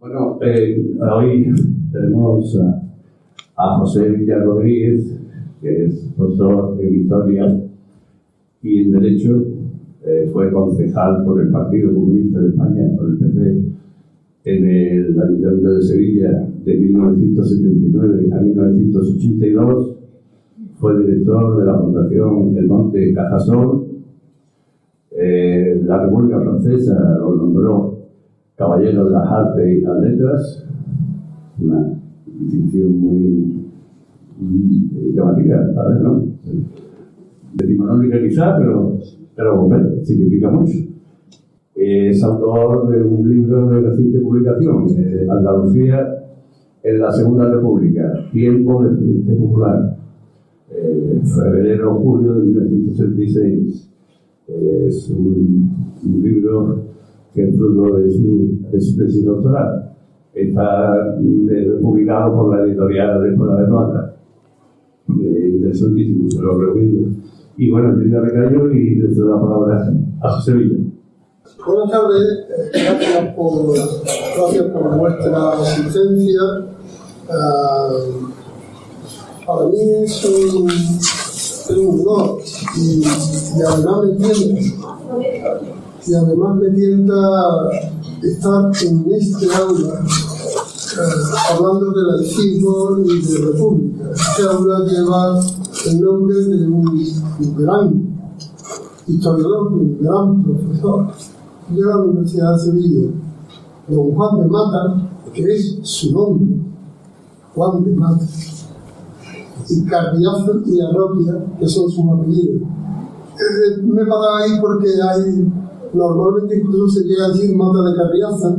Bueno, eh, hoy tenemos a, a José Villar Rodríguez, que es profesor en Historia y en Derecho, eh, fue concejal por el Partido Comunista de España, por el PC, en el Ayuntamiento de Sevilla de 1979 a 1982. Fue director de la Fundación El Monte Cajasol. Eh, la República Francesa lo nombró Caballero de las Artes y las Letras, una distinción muy, llamativa, ¿sabes? ¿no? Decimonónica quizá, pero, pero bueno, significa mucho. Es autor de un libro de reciente publicación, eh, Andalucía en la Segunda República, Tiempo del Frente Popular, eh, febrero-julio de 1966. Eh, es un, libro que es fruto de su, tesis doctoral. Está eh, publicado por la editorial de Escuela de Plata. Eh, interesantísimo, se lo recomiendo. Y bueno, yo ya me callo y le doy la palabra a José Villa. Buenas tardes, gracias por, gracias por vuestra asistencia. Uh, para mí es un, es un y, y, además me tienta, y además me tienta estar en este aula uh, hablando de laicismo y de república. Este aula lleva el nombre de un, gran historiador, un gran profesor de la Universidad de Sevilla, don Juan de Mata, que es su nombre, Juan de Mata, y Carriazo y Arroquia, que son sus apellidos. Eh, me paraba ahí porque hay, normalmente incluso se llega a decir Mata de Carriaza,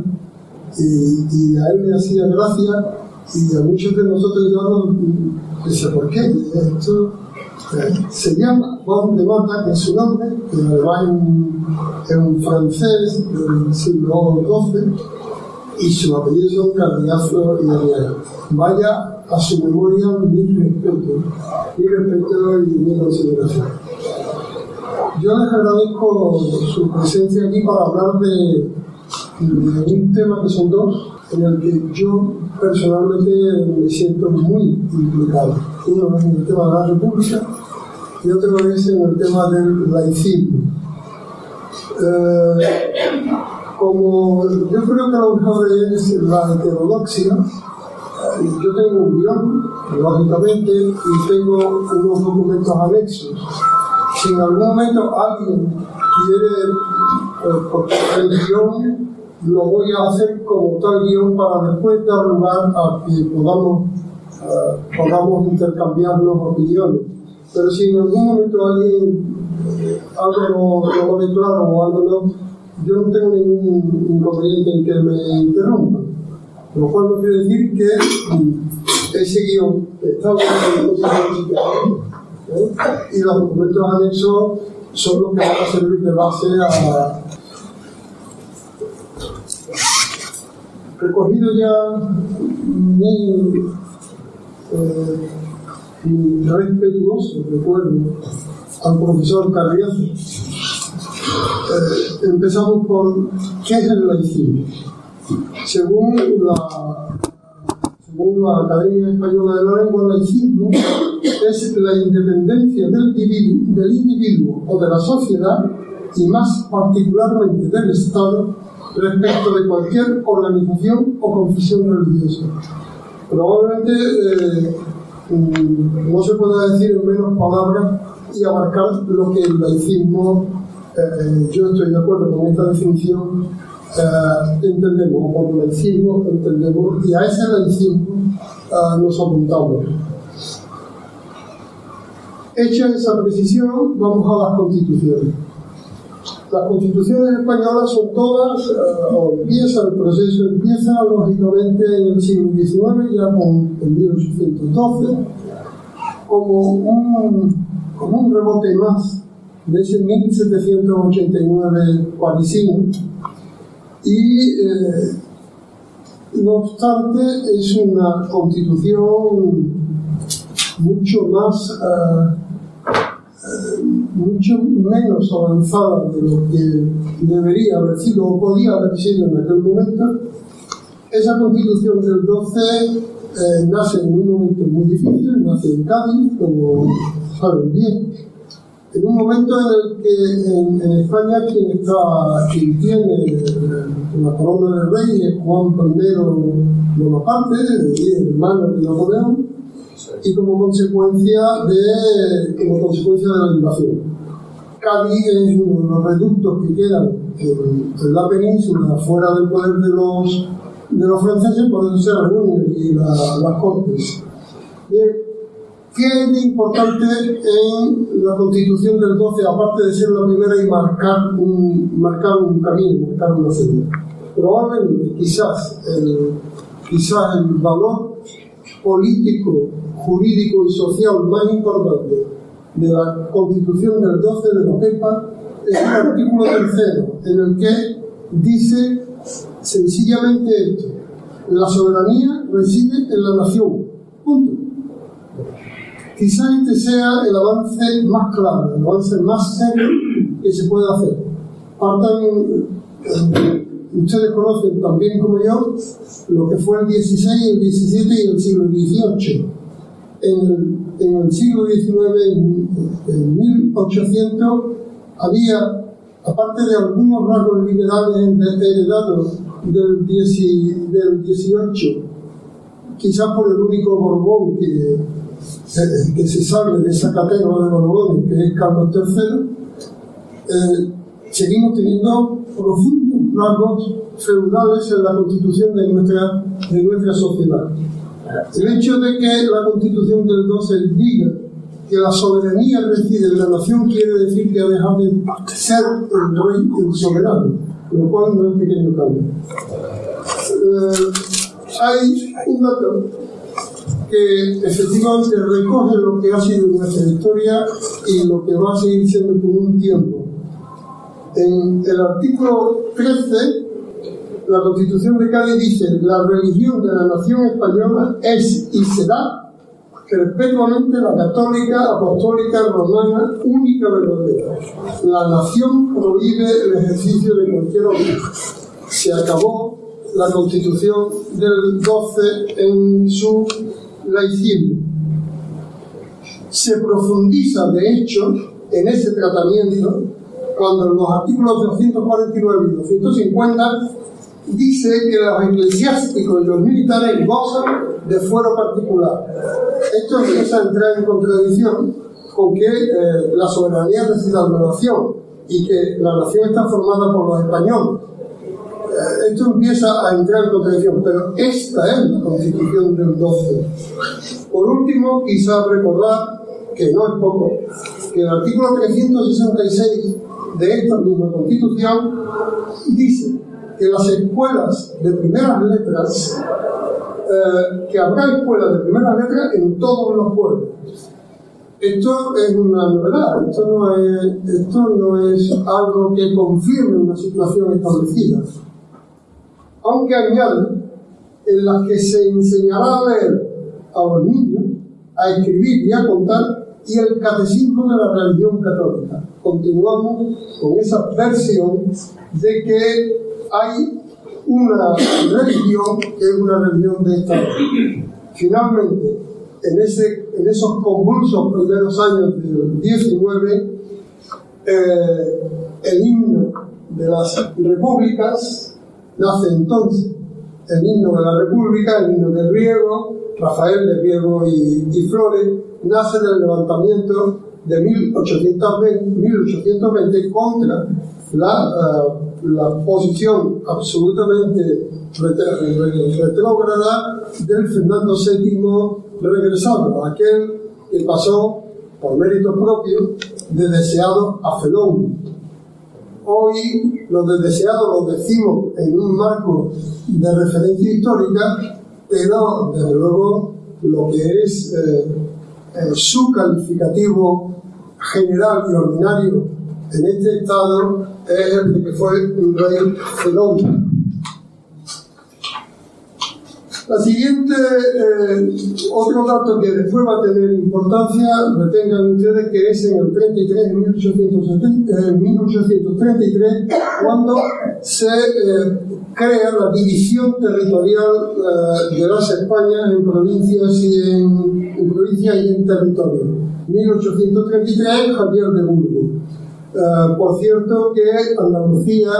y, a él le hacía gracia, y a muchos de nosotros ya decía, ¿por qué? Esto, se llama Juan de Mata, que es su nombre, que además es un, francés del siglo XII, y su apellido son Cardiazo y Ariana. Vaya a su memoria mi respeto, mi respeto y mi consideración. Yo les agradezco su presencia aquí para hablar de, un tema que son dos, en el que yo personalmente me siento muy implicado. Uno es el tema de la República y otro es en el tema del laicismo. Eh, como yo creo que lo mejor es la heterodoxia, yo tengo un guion, lógicamente, y tengo unos documentos anexos. Si en algún momento alguien quiere, eh, porque el guion lo voy a hacer como tal guion para después dar lugar a que podamos, uh, podamos intercambiarnos opiniones. Pero si en algún momento alguien algo lo, lo ve claro o algo no, yo no tengo ningún inconveniente en que me interrumpa. Lo cual no quiere decir que ese guion está y los documentos anexos son los que van a servir de base a, recogido ya mi, eh, mi respetuoso recuerdo al profesor Carriazo. Eh, empezamos por qué es el laicismo. Según la, según la Academia Española de la Lengua, el laicismo es la independencia del individuo, del individuo o de la sociedad y más particularmente del Estado respecto de cualquier organización o confesión religiosa. Probablemente eh, no se pueda decir en menos palabras y abarcar lo que el laicismo, eh, yo estoy de acuerdo con esta definición, eh, entendemos, por laicismo entendemos, y a ese laicismo nos apuntamos. Hecha esa precisión, vamos a las constituciones. Las constituciones españolas son todas, uh, o empieza el proceso, empieza lógicamente en el siglo XIX, ya con el 1812, como un, como un rebote más de ese 1789 parisino. Y, eh, no obstante, es una constitución mucho más. Uh, mucho menos avanzada de lo que debería haber sido o podía haber sido en aquel momento, esa constitución del 12 eh, nace en un momento muy difícil, nace en Cádiz, como saben bien, en un momento en el que en, España quien está quien tiene la corona del rey es Juan I Bonaparte, hermano de Napoleón, y como consecuencia de como consecuencia de la invasión. Cádiz es uno de los reductos que quedan en, la península, fuera del poder de los, de los franceses, por eso se reúnen y las cortes. Bien, ¿Qué es de importante en la constitución del 12, aparte de ser la primera y marcar un, marcar un camino, marcar una senda? Probablemente, quizás el, quizás el valor político, jurídico y social más importante de la constitución del 12 de la PEPA es el artículo tercero, en el que dice sencillamente esto: la soberanía reside en la nación. Punto. Quizá este sea el avance más claro, el avance más serio que se puede hacer. Partan, eh, ustedes conocen también como yo lo que fue el 16, el 17 y el siglo XVIII. En el, siglo XIX, en, 1800, había, aparte de algunos rasgos liberales heredados del, del 18, quizás por el único Borbón que que se sale de esa categoría de Borbones, que es Carlos III, eh, seguimos teniendo profundos rasgos feudales en la constitución de nuestra sociedad. El hecho de que la constitución del 12 diga que la soberanía reside en la nación quiere decir que ha dejado de ser el rey, el soberano, lo cual no es pequeño cambio. Eh, hay un dato que efectivamente recoge lo que ha sido nuestra historia y lo que va a seguir siendo por un tiempo. En el artículo 13, la Constitución de Cádiz dice, la religión de la nación española es y será perpetuamente la católica, apostólica, romana, única verdadera. La nación prohíbe el ejercicio de cualquier otro. Se acabó la constitución del 12 en su laicismo. Se profundiza, de hecho, en ese tratamiento cuando en los artículos 249 y 250 dice que los eclesiásticos y los militares gozan de fuero particular. Esto empieza a entrar en contradicción con que eh, la soberanía en la nación y que la nación está formada por los españoles. Eh, esto empieza a entrar en contradicción, pero esta es la constitución del 12. Por último, quizá recordar, que no es poco, que el artículo 366 de esta misma constitución dice que las escuelas de primeras letras, eh, que habrá escuelas de primeras letras en todos los pueblos. Esto es una novedad, esto no es, esto no es algo que confirme una situación establecida aunque añade en las que se enseñará a leer a los niños, a escribir y a contar, y el catecismo de la religión católica. Continuamos con esa versión de que hay una religión que es una religión de Estado. Finalmente, en, ese, en esos convulsos primeros años del 19, eh, el himno de las repúblicas nace entonces el himno de la República, el himno de Riego, Rafael de Riego y, Flores, nace del levantamiento de 1820, 1820 contra la, eh, la posición absolutamente retrógrada del Fernando VII regresado, aquel que pasó por mérito propio de deseado a Felón, Hoy lo del deseado lo decimos en un marco de referencia histórica, pero desde luego lo que es eh, su calificativo general y ordinario en este estado es el de que fue un rey fenómeno. La siguiente, eh, otro dato que después va a tener importancia, retengan ustedes que es en el 33, en 1870, eh, 1833, cuando se eh, crea la división territorial eh, de las Españas en provincias y en, en provincias y en territorios. 1833, Javier de Burgos. Eh, por cierto que Andalucía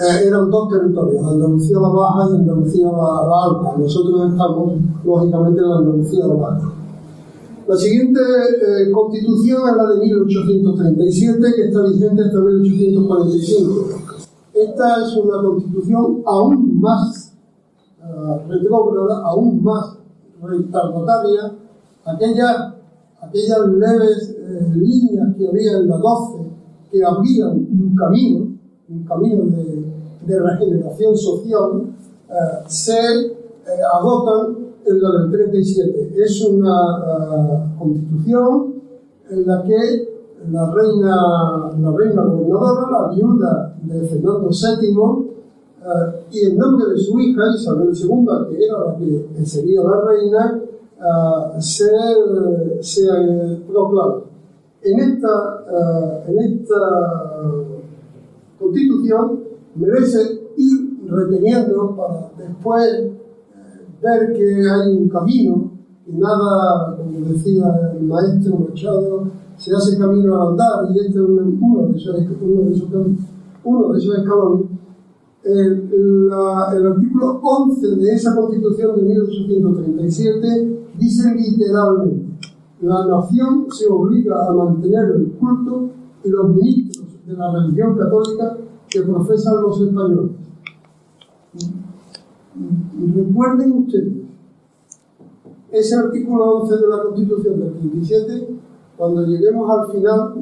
eh, eran dos territorios, Andalucía la Baja y Andalucía la, Alta. Nosotros estamos, lógicamente, en la Andalucía la Baja. La siguiente eh, constitución es la de 1837, que está vigente hasta 1845. Esta es una constitución aún más uh, aún más retardataria. Aquellas, aquellas leves líneas que había en la 12 que abrían un camino, un camino de, de regeneración social eh, se eh, agotan en la del 37. Es una eh, constitución en la que la reina, la reina gobernadora, la viuda de Fernando VII, y en nombre de su hija Isabel II, que era la que sería la reina, se, se proclama. En esta, en esta constitución merece ir reteniendo para después eh, ver que hay un camino, y nada, como decía el maestro Machado, se hace camino al andar, y este es uno de esos, uno de esos, uno de esos escalones. El, el, artículo 11 de esa constitución de 1837 dice literalmente, la nación se obliga a mantener el culto y los ministros de la religión católica que profesan los españoles. Recuerden ustedes, ese artículo 11 de la Constitución del 37, cuando lleguemos al final,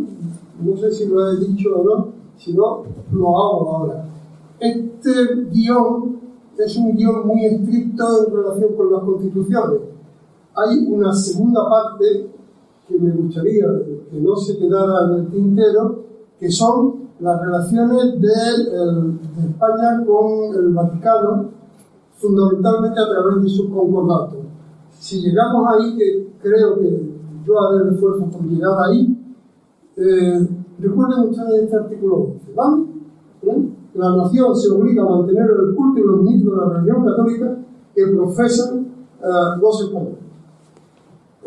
no sé si lo he dicho o no, si no, lo hago ahora. Este guion es un guion muy estricto en relación con las constituciones. Hay una segunda parte que me gustaría que no se quedara en el tintero, que son las relaciones de, España con el Vaticano, fundamentalmente a través de sus concordatos. Si llegamos ahí, que creo que yo haré el esfuerzo por llegar ahí, eh, recuerden ustedes este artículo 11, ¿vale? La nación se obliga a mantener el culto y los ministros de la religión católica que profesan los españoles.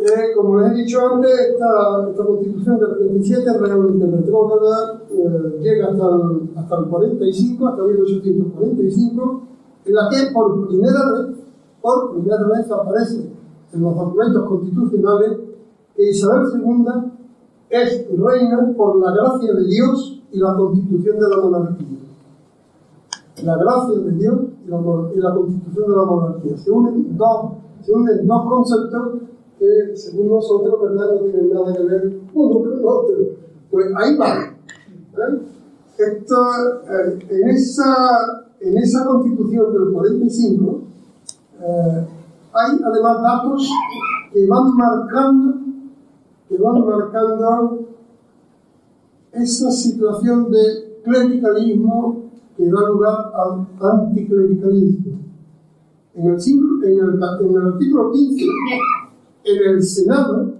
Eh, como les he dicho antes, esta, constitución del 37 realmente retrógrada eh, llega hasta el, hasta el 45, hasta 1845, en la que por primera vez, por primera vez aparece en los documentos constitucionales que Isabel II es reina por la gracia de Dios y la constitución de la monarquía. La gracia de Dios y la, y la constitución de la monarquía. Se unen dos, se unen dos conceptos que según nosotros, ¿verdad? No tienen nada que ver uno con el otro. Pues ahí va. ¿eh? En, esa, en esa constitución del 45 eh, hay además datos que van marcando que van marcando esa situación de clericalismo que da lugar al anticlericalismo. En el, en el artículo 15 en el Senado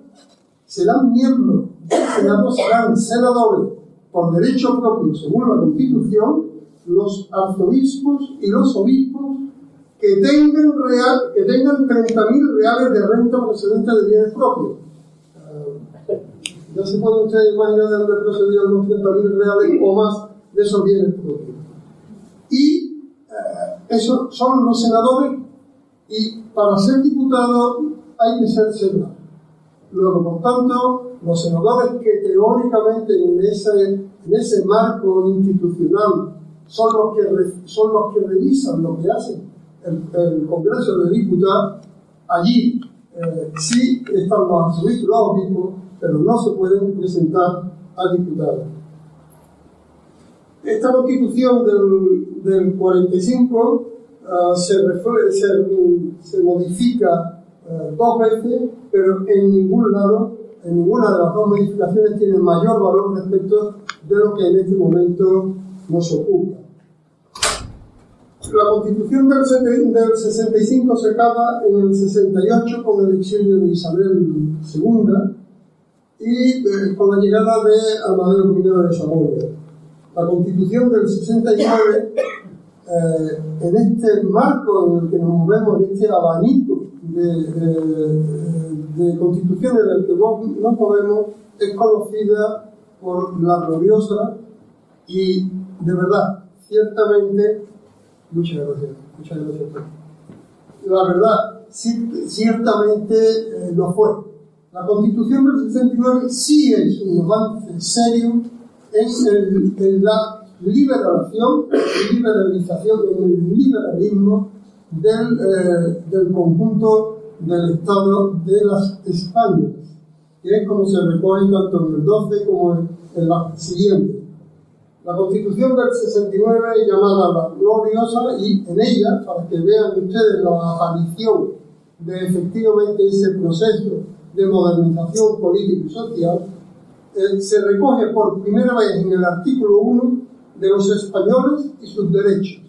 serán miembros del Senado, serán senadores por derecho propio, según la Constitución, los arzobispos y los obispos que tengan, real, que tengan 30.000 reales de renta procedente de bienes propios. Ya se puede usted imaginar de dónde procedían los 30.000 reales o más de esos bienes propios. Y uh, esos son los senadores y para ser diputado hay que ser senador. Luego, por tanto, los senadores que teóricamente en ese, marco institucional son los, que son los que revisan lo que hace el, Congreso de Diputados, allí eh, sí están los arzobispos pero no se pueden presentar a diputados. Esta constitución del, del 45 uh, se, se, se modifica eh, dos veces, pero en ningún lado, en ninguna de las dos modificaciones tiene mayor valor respecto de lo que en este momento nos ocupa. La constitución del, del 65 se acaba en el 68 con el exilio de Isabel II y eh, con la llegada de Amadeo I de Saboya. La constitución del 69, eh, en este marco en el que nos movemos, en este abanico de, de, constituciones en el que nos movemos, es conocida por la gloriosa y de verdad, ciertamente, muchas gracias, muchas gracias. La verdad, ciertamente eh, lo fue. La Constitución del 69 sí es un avance serio en, en la liberación, liberalización, en el liberalismo del, eh, del conjunto del Estado de las Españas, que es como se recoge tanto en el 12 como en, en la siguiente. La Constitución del 69 es llamada la gloriosa y en ella, para que vean ustedes la aparición de efectivamente ese proceso de modernización política y social, eh, se recoge por primera vez en el artículo 1 de los españoles y sus derechos.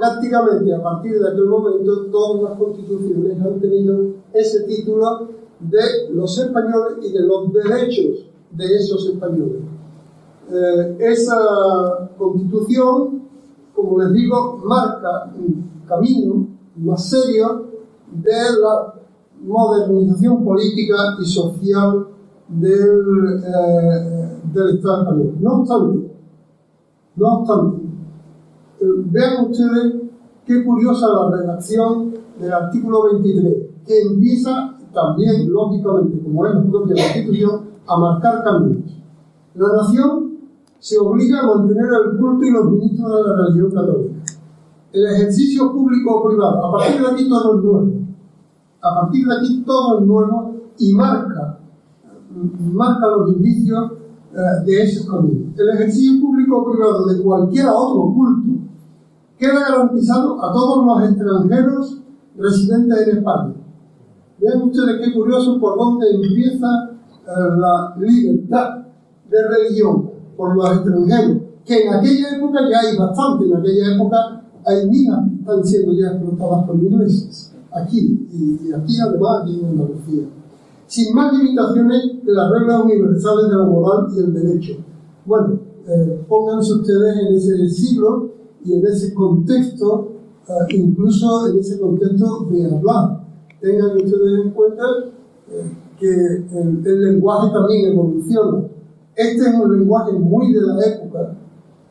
Prácticamente a partir de aquel momento todas las constituciones han tenido ese título de los españoles y de los derechos de esos españoles. Eh, esa constitución, como les digo, marca un camino más serio de la modernización política y social del, eh, del Estado español. No obstante, no obstante, vean ustedes qué curiosa la redacción del artículo 23, que empieza también, lógicamente, como es la propia Constitución, a marcar caminos. La nación se obliga a mantener el culto y los ministros de la religión católica. El ejercicio público o privado, a partir de aquí todo es nuevo. A partir de aquí todo es nuevo y marca, marca los indicios eh, de ese camino. El ejercicio público o privado de cualquier otro culto queda garantizado a todos los extranjeros residentes en España. Vean ustedes qué curioso por dónde empieza eh, la libertad de religión por los extranjeros, que en aquella época ya hay bastante, en aquella época hay minas que están siendo ya explotadas por ingleses, aquí, y, aquí además aquí en Andalucía, sin más limitaciones que las reglas universales de la moral y el derecho. Bueno, eh, pónganse ustedes en ese siglo y en ese contexto, eh, incluso en ese contexto de hablar. Tengan ustedes en cuenta eh, que el lenguaje también evoluciona este es un lenguaje muy de la época,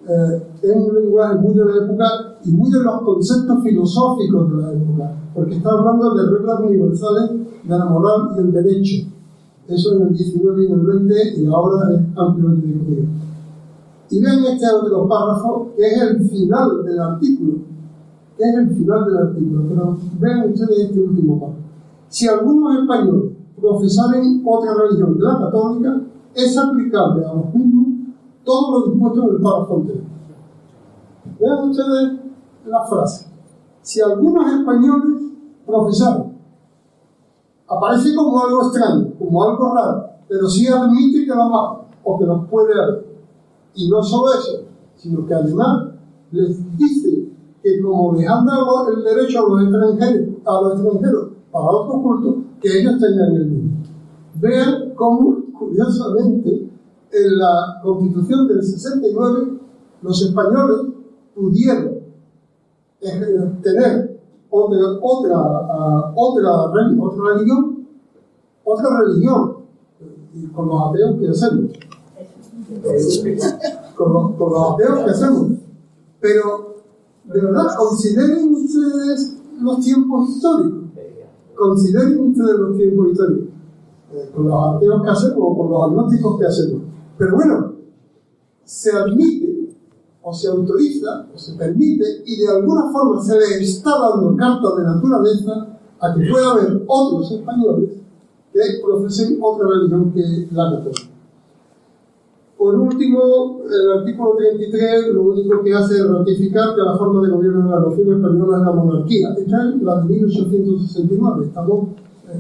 eh, es un lenguaje muy de la época y muy de los conceptos filosóficos de la época, porque está hablando de reglas universales de la moral y el derecho. Eso en el 19 y en el 20 y ahora es ampliamente discutido. Y vean este otro párrafo, que es el final del artículo, es el final del artículo, pero vean ustedes este último párrafo. Si algunos españoles profesaren otra religión que la católica, es aplicable a los mismos todo lo dispuesto en el párrafo anterior. Vean ustedes la frase. Si algunos españoles profesaron, aparece como algo extraño, como algo raro, pero sí admite que lo va o que lo puede haber. Y no solo eso, sino que además les dice que como les han dado el derecho a los extranjeros, a los extranjeros para otros cultos, que ellos tengan el mismo. Vean cómo curiosamente, en la constitución del 69, los españoles pudieron eh, tener otra, otra, otra, religión, otra religión, y con los ateos que hacemos. Con los, ateos que hacemos. Pero, de verdad, consideren ustedes los tiempos históricos. Consideren ustedes los tiempos históricos eh, con los ateos que hacemos o con los agnósticos que hacemos. Pero bueno, se admite o se autoriza o se permite y de alguna forma se le está dando carta de naturaleza a que pueda haber otros españoles que profesen otra religión que la católica. Por último, el artículo 33 lo único que hace es ratificar que la forma de gobierno de la nación española es la monarquía. Esta es la de 1869. Estamos,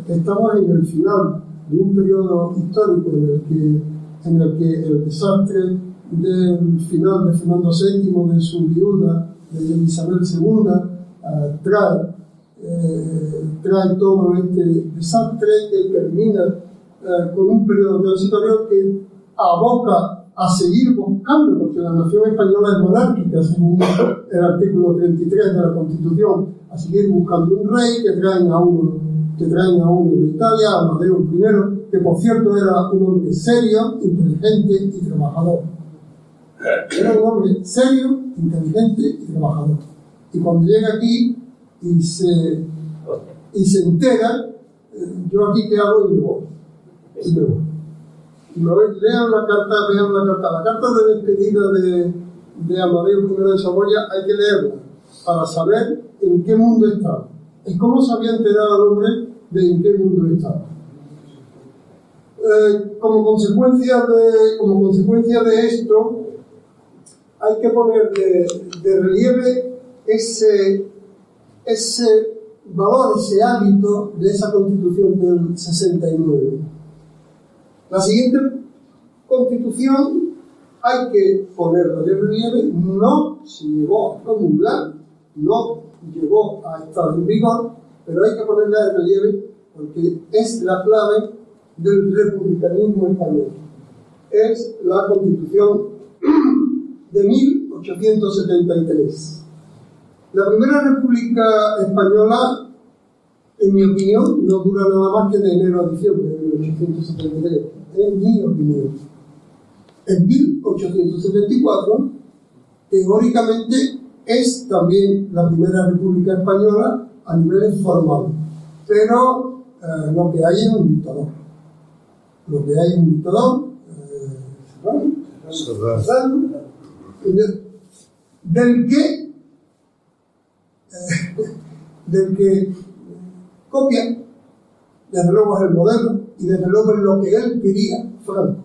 estamos en el final de un periodo histórico en el que, en el, que el desastre del final de Fernando VII, de su viuda de Isabel II eh, trae, eh, trae todo este desastre que termina eh, con un periodo transitorio que aboca a seguir buscando, porque la nación española es monárquica, según el artículo 33 de la Constitución, a seguir buscando un rey que traen a uno, que traen a uno de Italia, Amadeo I, que por cierto era un hombre serio, inteligente y trabajador. Era un hombre serio, inteligente y trabajador. Y cuando llega aquí y se, y se entera, eh, yo aquí qué hago y me voy. Y me voy. Voy, lean la carta, lean la carta. La carta de despedida de, de Amadeo I de Saboya hay que leerla para saber en qué mundo está. Y cómo se había enterado el hombre de en qué mundo estaba. Eh, como, consecuencia de, como consecuencia de esto, hay que poner de, de relieve ese, ese valor, ese hábito de esa constitución del 69. La siguiente constitución hay que ponerla de relieve, no se llegó a promulgar, no llegó a estar en vigor, pero hay que ponerla de relieve porque es la clave del republicanismo español. Es la constitución de 1873. La primera república española, en mi opinión, no dura nada más que de enero a diciembre de 1873, en mi opinión. En 1874, teóricamente, es también la primera república española a nivel formal, pero eh, lo que hay es un dictador. Lo que hay es un dictador, eh, del que del que copia, desde luego es el modelo y desde luego es lo que él quería Franco.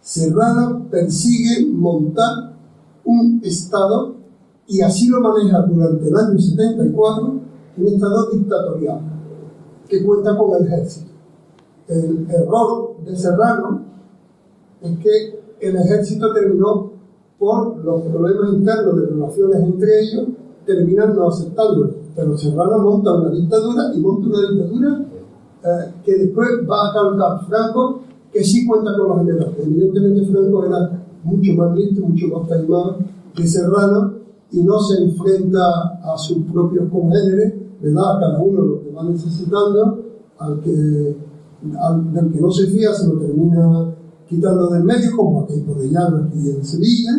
Serrano persigue montar un Estado y así lo maneja durante el año 74, un Estado dictatorial que cuenta con el ejército. El error de Serrano es que el ejército terminó por los problemas internos de relaciones entre ellos terminan no aceptándolo. Pero Serrano monta una dictadura y monta una dictadura eh, que después va a calcar Franco, que sí cuenta con los generales. Evidentemente Franco era mucho más listo, mucho más taimado que Serrano y no se enfrenta a sus propios congéneres, le da a cada uno lo que va necesitando, al que, al, del que no se fía se lo termina quitando del medio, como aquí por allá aquí en Sevilla,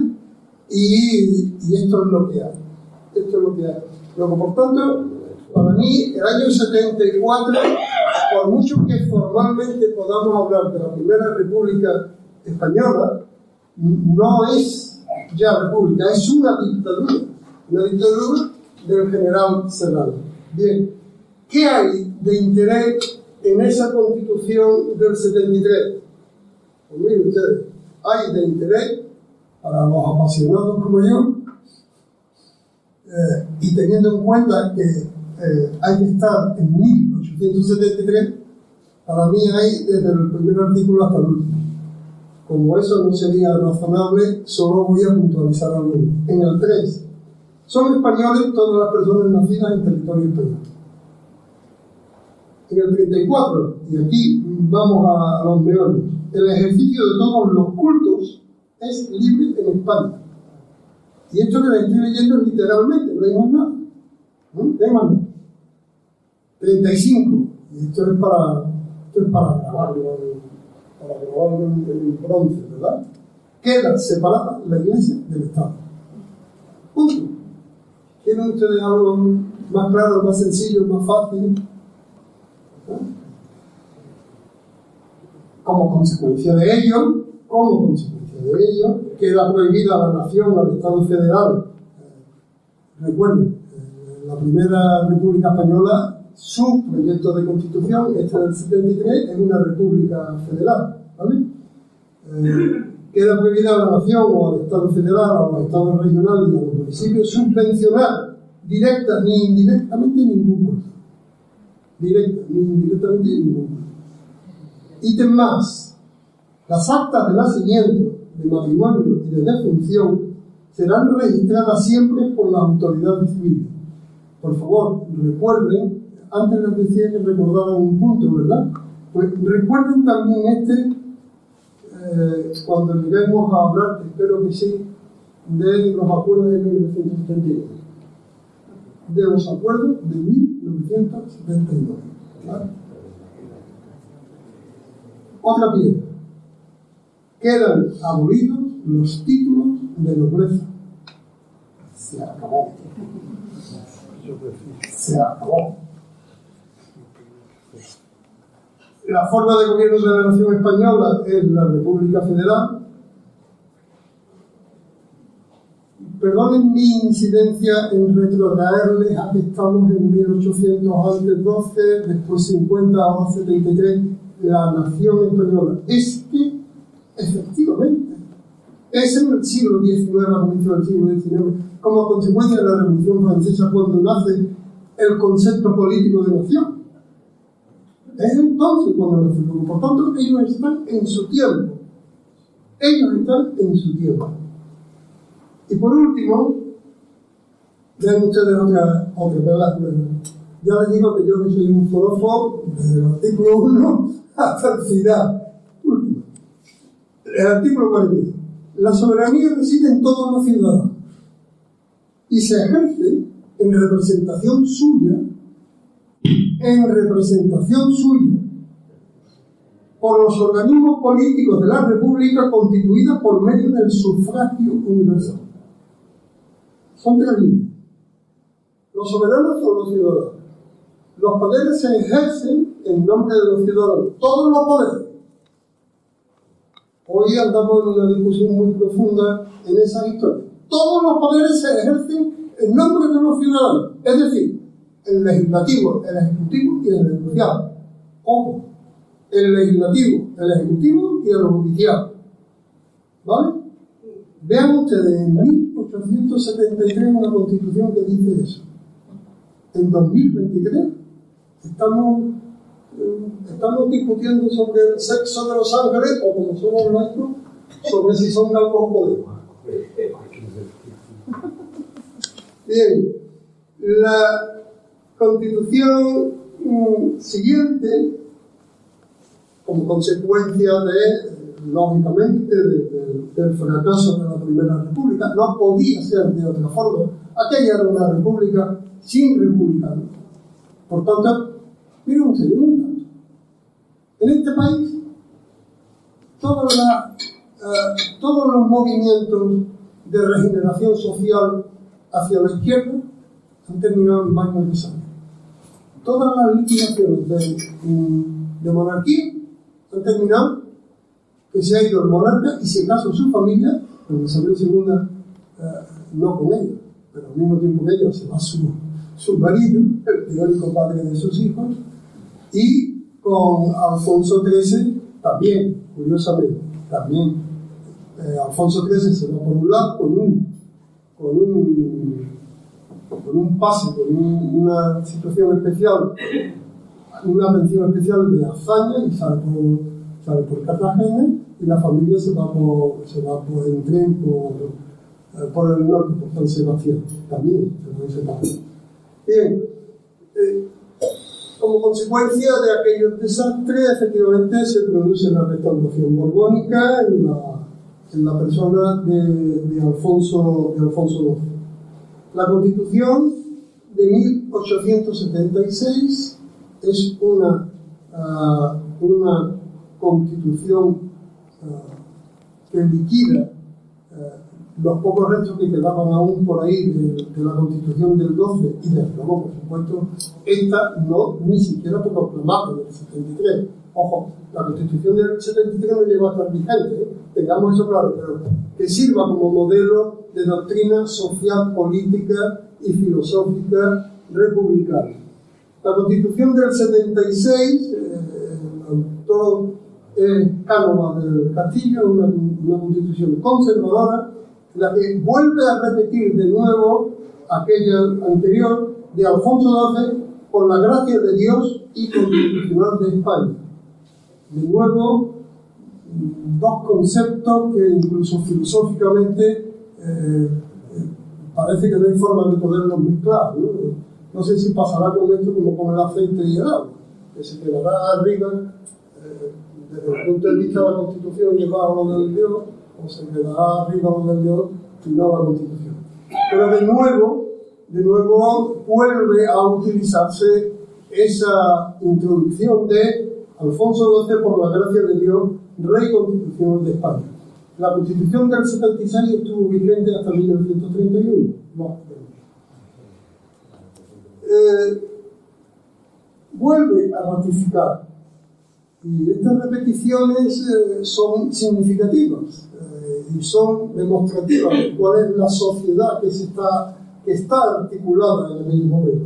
y, y esto es lo que hay esto es lo que hay. Luego, por tanto, para mí, el año 74, por mucho que formalmente podamos hablar de la primera república española, no es ya república, es una dictadura, una dictadura del general Serrano. Bien, ¿qué hay de interés en esa constitución del 73? Pues miren ustedes, hay de interés para los apasionados como yo, eh, y teniendo en cuenta que eh, hay que estar en 1873, para mí hay desde el primer artículo hasta el último. Como eso no sería razonable, solo voy a puntualizar algo. En el 3, son españoles todas las personas nacidas en territorio español. En el 34, y aquí vamos a, los meollos, el ejercicio de todos los cultos es libre en España y esto que le estoy leyendo es literalmente, no hay más nada. ¿No? hay más nada. 35. Y esto es para, esto es para grabarlo, para grabarlo en, bronce, ¿verdad? Queda separada la iglesia del Estado. Punto. ¿Tienen ustedes algo más claro, más sencillo, más fácil? Como consecuencia de ello, como consecuencia de ello, queda prohibida la nación al Estado federal. Eh, recuerden, eh, la primera República Española, su proyecto de constitución, este del 73, es una república federal. ¿vale? Eh, queda prohibida la nación o al Estado federal o a los estados regionales y a los municipios subvencionar directa ni indirectamente ningún curso. Directa ni indirectamente ningún curso. Ítem más. Las actas de nacimiento de matrimonio y de defunción serán registradas siempre por las autoridades civiles. Por favor, recuerden, antes les decía que recordaran un punto, ¿verdad? Pues recuerden también este, eh, cuando lleguemos a hablar, espero que sí, de los acuerdos de 1979. De los acuerdos de 1979. Otra piedra. Quedan abolidos los títulos de nobleza. Se acabó. Se acabó. La forma de gobierno de la nación española es la República Federal. Perdonen mi incidencia en retrotraerles a que estamos en 1812, después 50 o 73, la nación española. Es que, efectivamente, es en el siglo XIX, del siglo XIX, como consecuencia de la Revolución Francesa, cuando nace el concepto político de nación. Es entonces cuando lo firmó. Por tanto, ellos están en su tiempo. Ellos están en su tiempo. Y por último, vean ustedes otra, otra Ya les digo que yo que soy un forofo desde el artículo 1 hasta el final. Último. El artículo 40. La soberanía reside en todos los ciudadanos y se ejerce en representación suya, en representación suya, por los organismos políticos de la República constituidos por medio del sufragio universal. Son tres líneas. Los soberanos son los ciudadanos. Los poderes se ejercen en nombre de los ciudadanos. Todos los poderes Hoy andamos en una discusión muy profunda en esa historia. Todos los poderes se ejercen en nombre de los ciudadanos, es decir, el legislativo, el ejecutivo y el judicial. Ojo, el legislativo, el ejecutivo y el judicial. ¿Vale? Vean ustedes, en 1873 una constitución que dice eso. En 2023 estamos estamos discutiendo sobre el sexo de los ángeles, o como somos laicos, sobre si son galgos o. Bien, la constitución mm, siguiente, como consecuencia de, lógicamente, del fracaso de la Primera República, no podía ser de otra forma. Aquella era una república sin republicanos. Por tanto, miren un segundo en este país, eh, todos los movimientos de regeneración social hacia la izquierda han terminado en baños de sangre. Todas las liquidaciones de, de monarquía han terminado que se ha ido el monarca y si acaso su familia, porque Isabel II eh, no con ella, pero al mismo tiempo que ella se va su, su marido, el teórico padre de sus hijos, y con Alfonso XIII también, curiosamente, también eh, Alfonso XIII se va por un lado con un, con un, con un pase, con una situación especial, una atención especial de hazaña y sale por, sale por Cartagena y la familia se va por, se va por en tren por, eh, por el norte, por San Sebastián, también se puede Bien, eh, como consecuencia de aquellos desastres, efectivamente se produce la restauración borbónica en la, en la persona de, de, Alfonso, de Alfonso. La constitución de 1876 es una, uh, una constitución uh, que liquida uh, los pocos restos que quedaban aún por ahí de, la constitución del 12 y de luego, por supuesto, esta no ni siquiera por proclamada del 73. Ojo, la constitución del 73 no llegó a estar vigente, tengamos eso claro, pero que sirva como modelo de doctrina social, política y filosófica republicana. La constitución del 76, eh, el autor es Cánova del Castillo, una, una constitución conservadora, la que vuelve a repetir de nuevo aquella anterior de Alfonso XII por la gracia de Dios y constitucional de España. De nuevo, dos conceptos que incluso filosóficamente eh, parece que no hay forma de poderlos mezclar. ¿no? no sé si pasará con esto como con el aceite y el agua, que se quedará arriba eh, desde el punto de vista de la Constitución y bajo lo del Dios, o se quedará arriba lo del Dios y no la Constitución. Pero de nuevo, de nuevo vuelve a utilizarse esa introducción de Alfonso XII por la gracia de Dios, rey constitucional de España. La constitución del 76 estuvo vigente hasta 1931. No, eh, vuelve a ratificar. Y estas repeticiones eh, son significativas eh, y son demostrativas de cuál es la sociedad que, se está, que está articulada en el momento.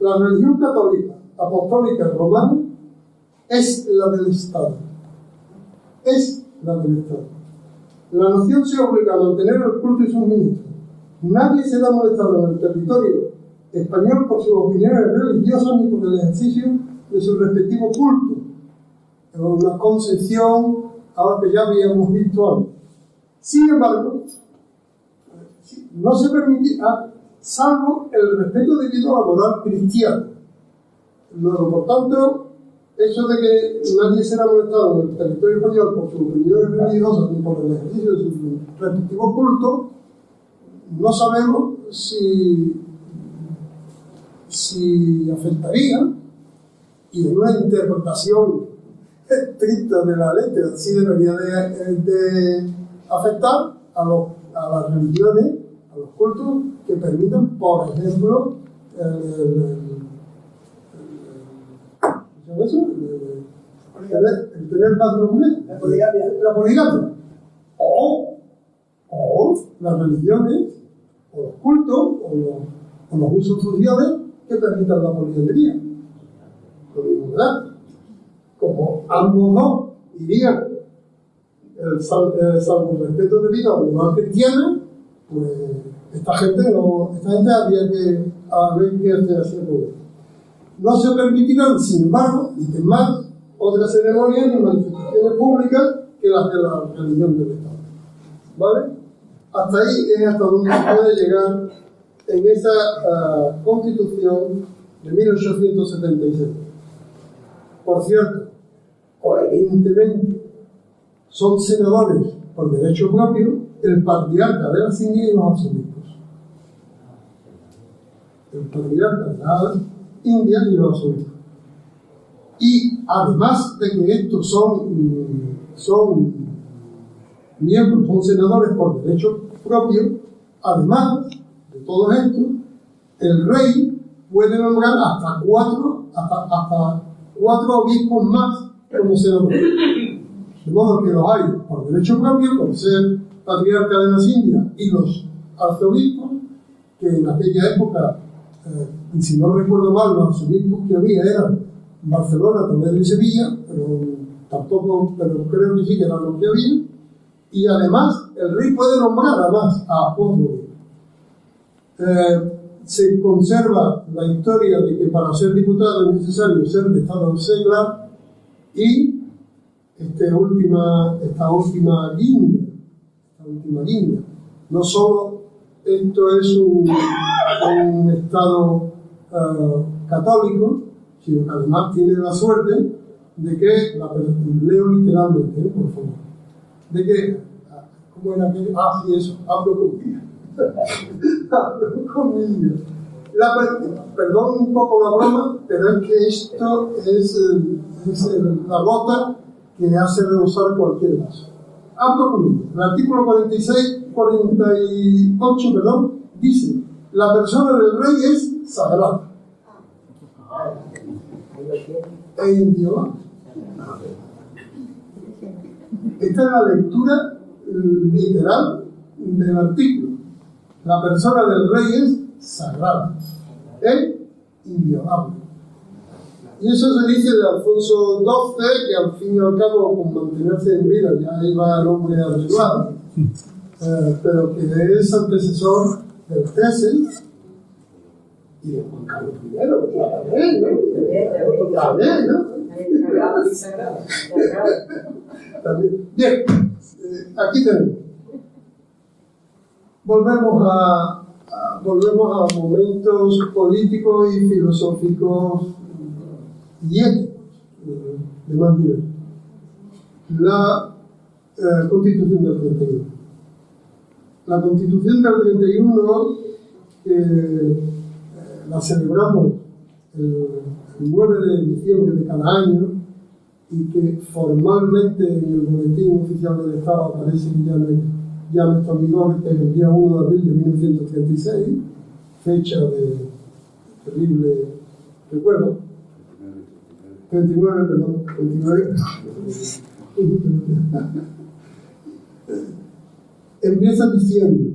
La religión católica, apostólica romana, es la del Estado. Es la del Estado. La nación se obliga a mantener el culto y sus ministros. Nadie será molestado en el territorio español por sus opiniones religiosas ni por el ejercicio de su respectivo culto. Es una concepción a que ya habíamos visto antes. Sin embargo, no se permitía, salvo el respeto debido a la moral cristiana. Luego, por tanto, eso de que nadie será molestado en el territorio español por sus opiniones religiosas ni por el ejercicio de su respectivo culto, no sabemos si si afectaría, y en una interpretación estricta de la letra, sí debería de, afectar a, los, a las religiones, a los cultos que permitan, por ejemplo, el, el, tener más una la poligamia. La poligamia. O, o las religiones, o los cultos, o los, usos sociales que permitan la poliandría. Lo mismo, ¿verdad? Como ambos no irían el, sal, el salvo respeto debido a la moral cristiana, pues esta gente no, esta gente habría que haber que hacer así No se permitirán, sin embargo, y más otras ceremonias ni manifestaciones públicas que las de la religión del Estado. ¿Vale? Hasta ahí es hasta donde se puede llegar en esa uh, constitución de 1876. Por cierto, coherentemente, son senadores por derecho propio el patriarca de las Indias y los arzobispos. El patriarca de Indias y los arzobispos. Y además de que estos son, son miembros, son senadores por derecho propio, además todo esto, el rey puede nombrar hasta cuatro, hasta, hasta cuatro obispos más como senador. De modo que los hay por derecho propio, por ser patriarca de las Indias, y los arzobispos, que en aquella época, eh, si no recuerdo mal, los arzobispos que había eran Barcelona, Toledo y Sevilla, pero tampoco, pero creo que sí que eran los que había, y además el rey puede nombrar además a cuatro eh, se conserva la historia de que para ser diputado es necesario ser de estado seglar y este última, esta última guinda, esta última guinda. No solo esto es un, un estado uh, católico, sino que además tiene la suerte de que, la, leo literalmente, ¿eh? por favor, de que, ¿cómo era aquello? Ah, sí, eso, hablo con la, perdón un poco la broma, pero es que esto es, es la gota que hace rehusar cualquier vaso. Abro conmigo. El artículo 46, 48, perdón, la persona del rey es sagrada. E inviolable. Esta es la lectura literal del artículo. La persona del rey es sagrada, es inviolable. Y eso se dice de Alfonso XII, que al fin y al cabo, con mantenerse en vida, ya iba el hombre arreglado, eh, pero que es antecesor del XIII y de Juan Carlos I, también, ¿no? También, ¿no? También. Bien, eh, aquí tenemos. volvemos a, volvemos a momentos políticos y filosóficos y éticos de más. La eh, Constitución del 31. La Constitución del 31, que eh, la celebramos el, 9 de diciembre de cada año y que formalmente en el Boletín Oficial del Estado aparece ya, ya nuestro vigor, que el día 1 de abril de 1936, fecha de terrible recuerdo. 39, perdón, 39. Empieza diciendo,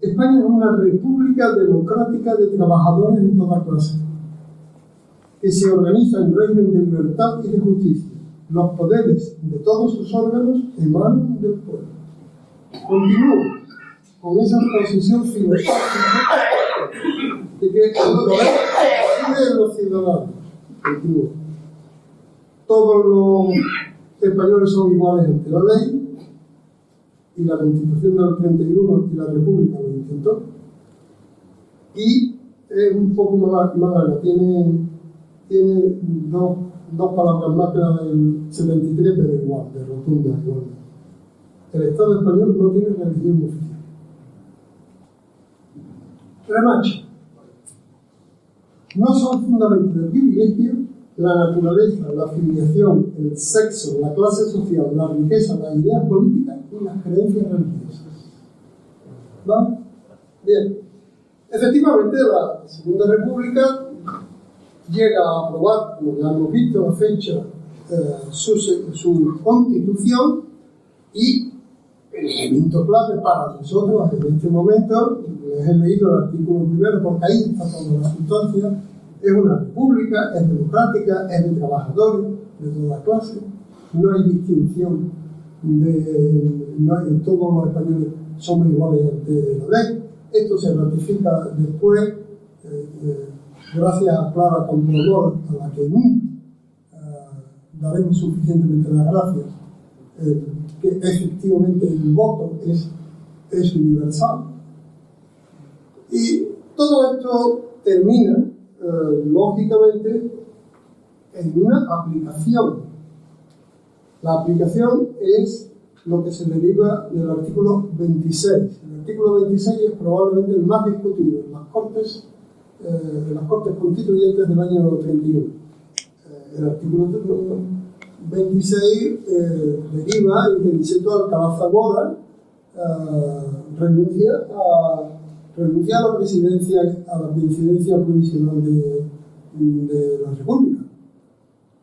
España es una república democrática de trabajadores de toda clase, que se organiza en régimen de libertad y de justicia. Los poderes de todos sus órganos emanan del pueblo. Continúo con esa posición filosófica de que el poder en los ciudadanos. Continúo. Todos los españoles son iguales ante la ley y la Constitución del 31 y la República lo intentó. Y es un poco más, larga, tiene, tiene dos, dos, palabras más que la del 73, pero igual, de rotunda igual. El Estado español no tiene religión oficial. Remache. No son fundamentos de privilegio la naturaleza, la afiliación, el sexo, la clase social, la riqueza, las ideas políticas y las creencias religiosas. ¿Va? Bien. Efectivamente, la Segunda República llega a aprobar, como ya hemos visto, la fecha, eh, su, su, constitución y el elemento clave para nosotros en este momento, les he leído el artículo primero porque ahí está toda la sustancia, es una república, es democrática, es de trabajadores de toda clase, no hay distinción de, todos los españoles somos iguales ante la ley. Esto se ratifica después, eh, eh, gracias a Clara Compromor, a la que nunca eh, daremos suficientemente las gracias, que efectivamente el voto es, es universal. Y todo esto termina lógicamente en una aplicación. La aplicación es lo que se deriva del artículo 26. El artículo 26 es probablemente el más discutido en las Cortes, eh, las cortes Constituyentes del año 31. Eh, el artículo 26 deriva en que de Alcalá Zamora renuncia a la presidencia, a la presidencia provisional de la República.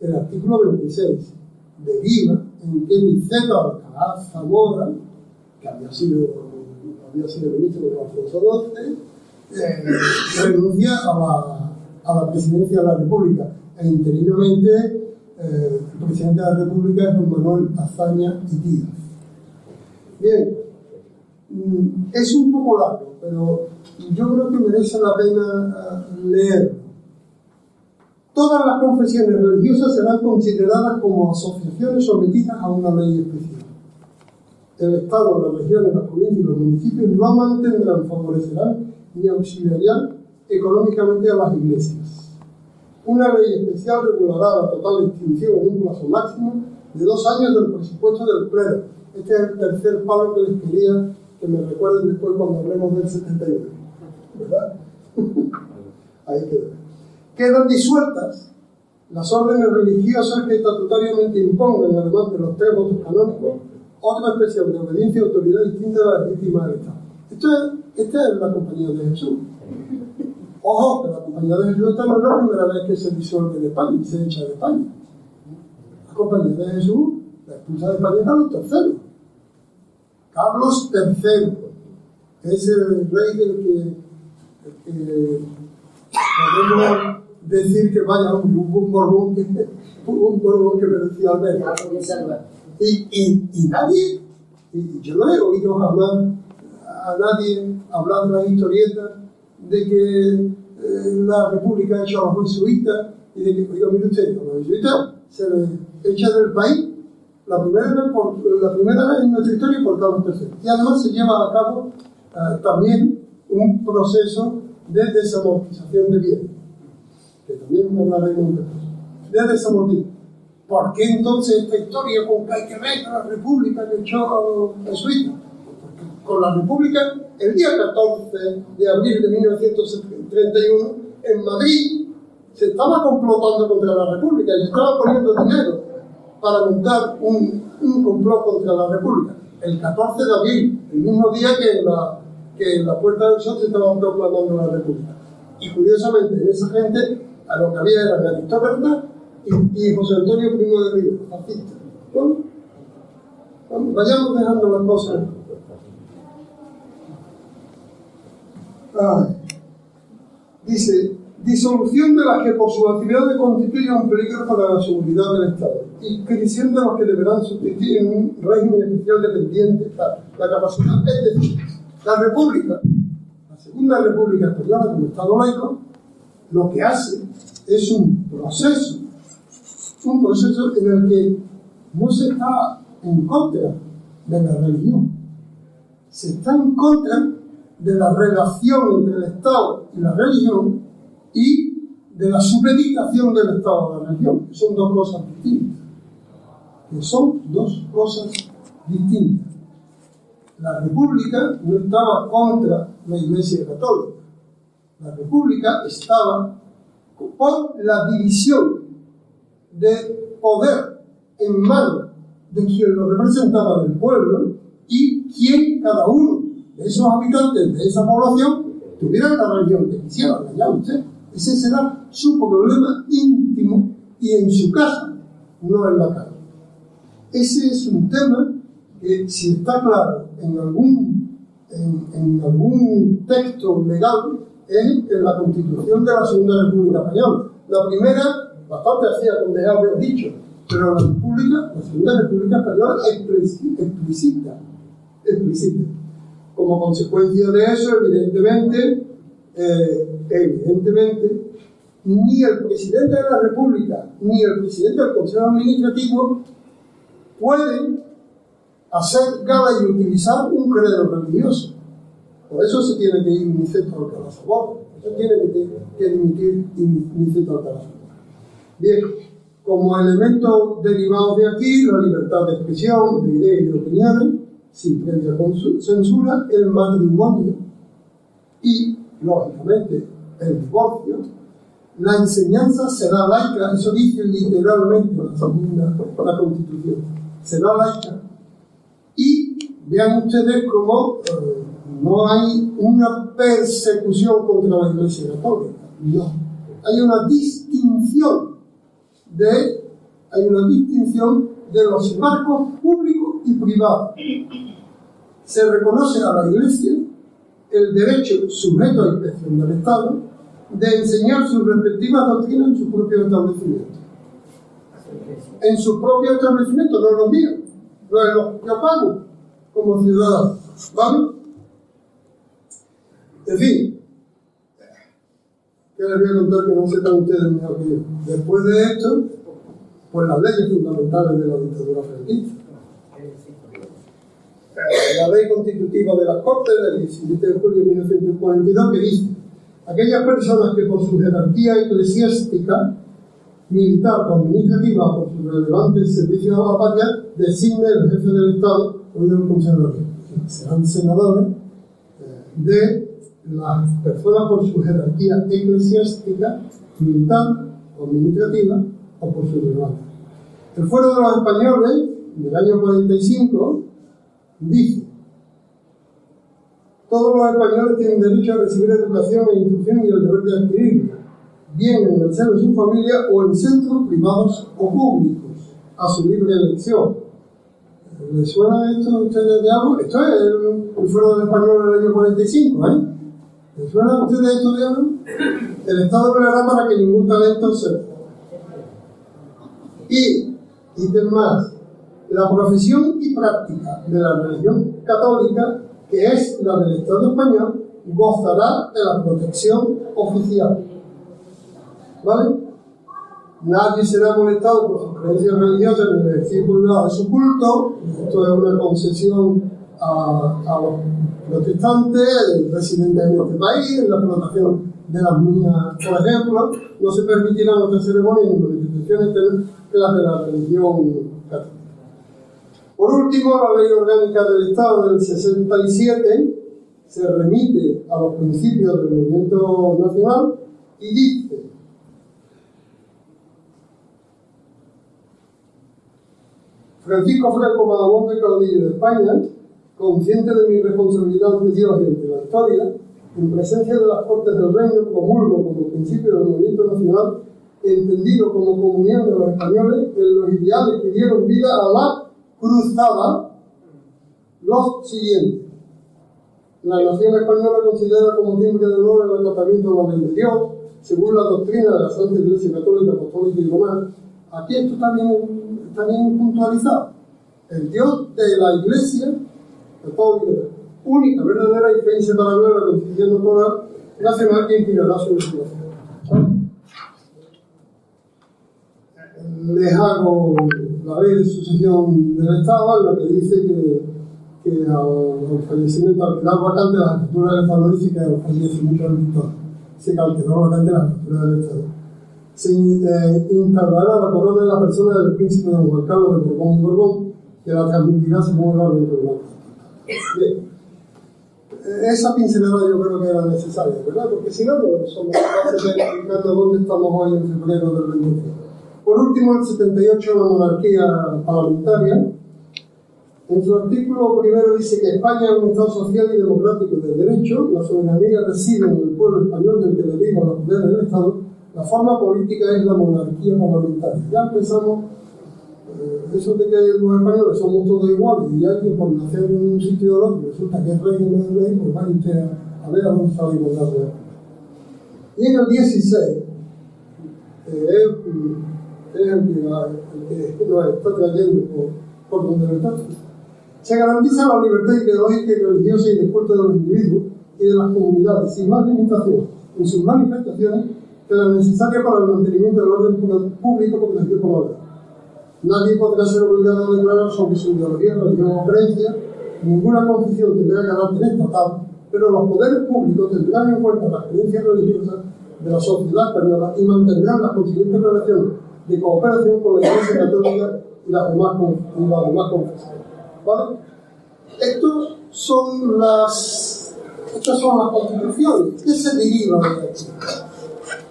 El artículo 26 deriva en que Niceto Alcalá Zamora, que había sido, había sido ministro de Alfonso XII, eh, renuncia a la, a la presidencia de la República e interinamente eh, el presidente de la República es don Manuel Azaña y Díaz. Bien, mm, es un poco largo, pero yo creo que merece la pena eh, leerlo. Todas las confesiones religiosas serán consideradas como asociaciones sometidas a una ley especial. El Estado, las regiones, las provincias y los municipios no mantendrán, favorecerán ni auxiliarán económicamente a las iglesias. Una ley especial regulará la total extinción en un plazo máximo de dos años del presupuesto del pleno. Este es el tercer palo que les quería que me recuerden después cuando hablemos del 71. ¿Verdad? Ahí queda. Quedan disueltas las órdenes religiosas que estatutariamente impongan, además de los tres votos canónicos, otra expresión de obediencia y autoridad distinta a la legítima del Estado. Esta es la compañía de Jesús. Ojo, que la compañía de Jesús no es la primera vez que se disuelve de España y se echa de España. La compañía de Jesús la expulsa de España Carlos III. Carlos III es el rey del que podemos decir que vaya un, un borbón que un borbón que merecía al y, y, y nadie, y yo no he oído jamás a nadie hablar de la historieta de que eh, la República ha hecho a los jesuitas y de que, oiga, mire usted, a los jesuitas se les echa del país la primera vez, por, la primera vez en nuestra historia por Carlos III. Y además se lleva a cabo eh, también un proceso de desamortización de bienes, también hablaremos de de desamortización. ¿Por qué entonces esta historia con que la República que echó a Suiza? Porque con la República, el día 14 de abril de 1931, en Madrid, se estaba complotando contra la República y estaba poniendo dinero para montar un, un complot contra la República. El 14 de abril, el mismo día que en la, que en la Puerta del Sol se estaba proclamando la República. Y curiosamente, esa gente, a lo que había era aristócrata y, y José Antonio Primo de Río, fascista. Bueno, vayamos dejando las cosas. Ay. Dice, disolución de las que por su actividad constituyen un peligro para la seguridad del Estado, inscripción de los que deberán sustituir en un régimen especial dependiente, la, la capacidad, es decir, la República, la Segunda República Española como Estado laico, lo que hace es un proceso, un proceso en el que no se está en contra de la religión, se está en contra de la relación entre el Estado y la religión y de la supeditación del Estado a la religión, que son dos cosas distintas. Que son dos cosas distintas. La República no estaba contra la Iglesia Católica. La República estaba por la división de poder en manos de quien lo representaba del pueblo y quien cada uno de esos habitantes de esa población tuviera la religión que quisiera, usted. Ese será su problema íntimo y en su casa, no en la calle. Ese es un tema que, si está claro en algún, en, en algún texto legal, es en la Constitución de la Segunda República Española. La primera, bastante hacía con dejar dicho, pero la República, la Segunda República Española explicita, explicita. Como consecuencia de eso, evidentemente, eh, evidentemente, ni el presidente de la República ni el presidente del Consejo Administrativo pueden hacer gala y utilizar un credo religioso. Por eso se tiene que ir Niceto Alcalá Sabor. Eso tiene que, que dimitir Niceto Alcalá Bien, como elemento derivado de aquí, la libertad de expresión, de ideas y de opiniones, sin previa censura, el matrimonio y, lógicamente, el divorcio, la enseñanza será laica, eso dice literalmente la segunda, la Constitución, será laica. Y vean ustedes cómo eh, no hay una persecución contra la Iglesia Católica, no. Hay una distinción de, hay una distinción de los marcos públicos y privados. Se reconoce a la Iglesia el derecho sujeto a inspección del Estado de enseñar sus respectivas doctrinas en su propio establecimiento. En su propio establecimiento, no es lo mío, no es lo que pago como ciudadano. ¿Vale? En fin, ¿qué les voy a contar que no sepan ustedes mejor que? Después de esto, pues las leyes fundamentales de la dictadura franquista la ley constitutiva de las Cortes del 17 de julio de 1942 que dice aquellas personas que por su jerarquía eclesiástica, militar o administrativa por su relevante servicio a la patria designe el jefe del Estado o el Consejo de serán senadores eh, de las personas por su jerarquía eclesiástica, militar o administrativa o por su relevante. El fuero de los españoles del año 45 dice, todos los españoles tienen derecho a recibir educación e instrucción y el deber de adquirirla, bien en el seno de su familia o en centros privados o públicos, a su libre elección. ¿Les suena esto a ustedes de algo? Esto es el, el fuero del español del año 45, ¿eh? ¿Les suena a ustedes esto? El Estado hará para que ningún talento se... Y, y más, la profesión y práctica de la religión católica, que es la del Estado español, gozará de la protección oficial. ¿Vale? Nadie será molestado por sus creencias religiosas en el privado de su culto. Esto es una concesión a, a los protestantes, residentes en este país, en la explotación de las minas, por ejemplo, no se permitirán otras ceremonias ni manifestaciones que las de la religión católica. Por último, la ley orgánica del Estado del 67 se remite a los principios del movimiento nacional y dice Francisco Franco Madagón de Caudillo de España, consciente de mi responsabilidad ante Dios y ante la historia, en presencia de las Cortes del Reino, comulgo como principio del movimiento nacional, entendido como comunión de los españoles en los ideales que dieron vida a la cruzada, los siguientes. La nación española considera como timbre de honor el acatamiento de la ley de Dios, según la doctrina de la Santa Iglesia Católica, Apostólica y Romana. Aquí esto está bien, está bien puntualizado. El Dios de la Iglesia Católica, única, verdadera y fe inseparable de la Constitución Nacional que inspirará su legislación. Les hago la ley de sucesión del Estado, en la que dice que, que al, fallecimiento, al quedar vacante las escrituras del Estado, dice que al fallecimiento del dictador se quedó vacante las escrituras del Estado. Se eh, instaurará la corona en la persona del príncipe don Juan Carlos de Borbón y Borbón, que la transmitirá según el orden del esa pincelada yo creo que era necesaria, ¿verdad? Porque si no, no somos capaces de explicar dónde estamos hoy en febrero del 2021. Por último, el 78, la monarquía parlamentaria. En su artículo primero dice que España es un Estado social y democrático de derecho, la soberanía reside en el pueblo español del que deriva los poderes del Estado, la forma política es la monarquía parlamentaria. Ya empezamos, eh, eso de que los españoles somos todos iguales y alguien por nacer en un sitio o otro resulta que es rey en vez de rey, pues va usted a, ver a dónde está la igualdad de Y en el 16, eh, es el que, está trayendo por, por donde lo está. Se garantiza la libertad ideológica y religiosa y de culto de los individuos y de las comunidades, sin más limitación en sus manifestaciones que la necesaria para el mantenimiento del orden público protegido por la ley. Nadie podrá ser obligado a declarar sobre su ideología, religión o creencia, ninguna confesión tendrá carácter estatal, pero los poderes públicos tendrán en cuenta las creencias religiosas de la sociedad española y mantendrán las consiguientes relaciones de cooperación con la Iglesia Católica y las demás, y las demás confesiones. ¿Vale? Estos son las, estas son las constituciones. ¿Qué se deriva de aquí?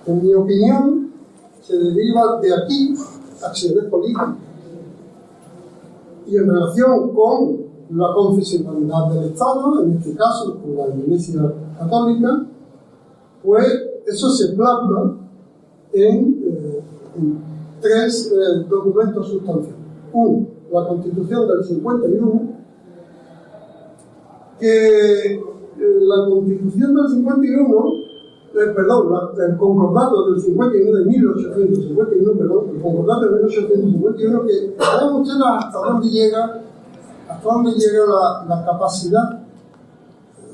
En mi opinión, se deriva de aquí acciones políticas. Y en relación con la confesionalidad del Estado, en este caso con la Iglesia Católica, pues eso se plasma en, eh, tres eh, documentos sustanciales. Uno, la Constitución del 51, que eh, la Constitución del 51, eh, perdón, el concordato del 51 de 1851, perdón, el concordato de 1851, que vean ustedes hasta dónde llega, hasta dónde llega la, la capacidad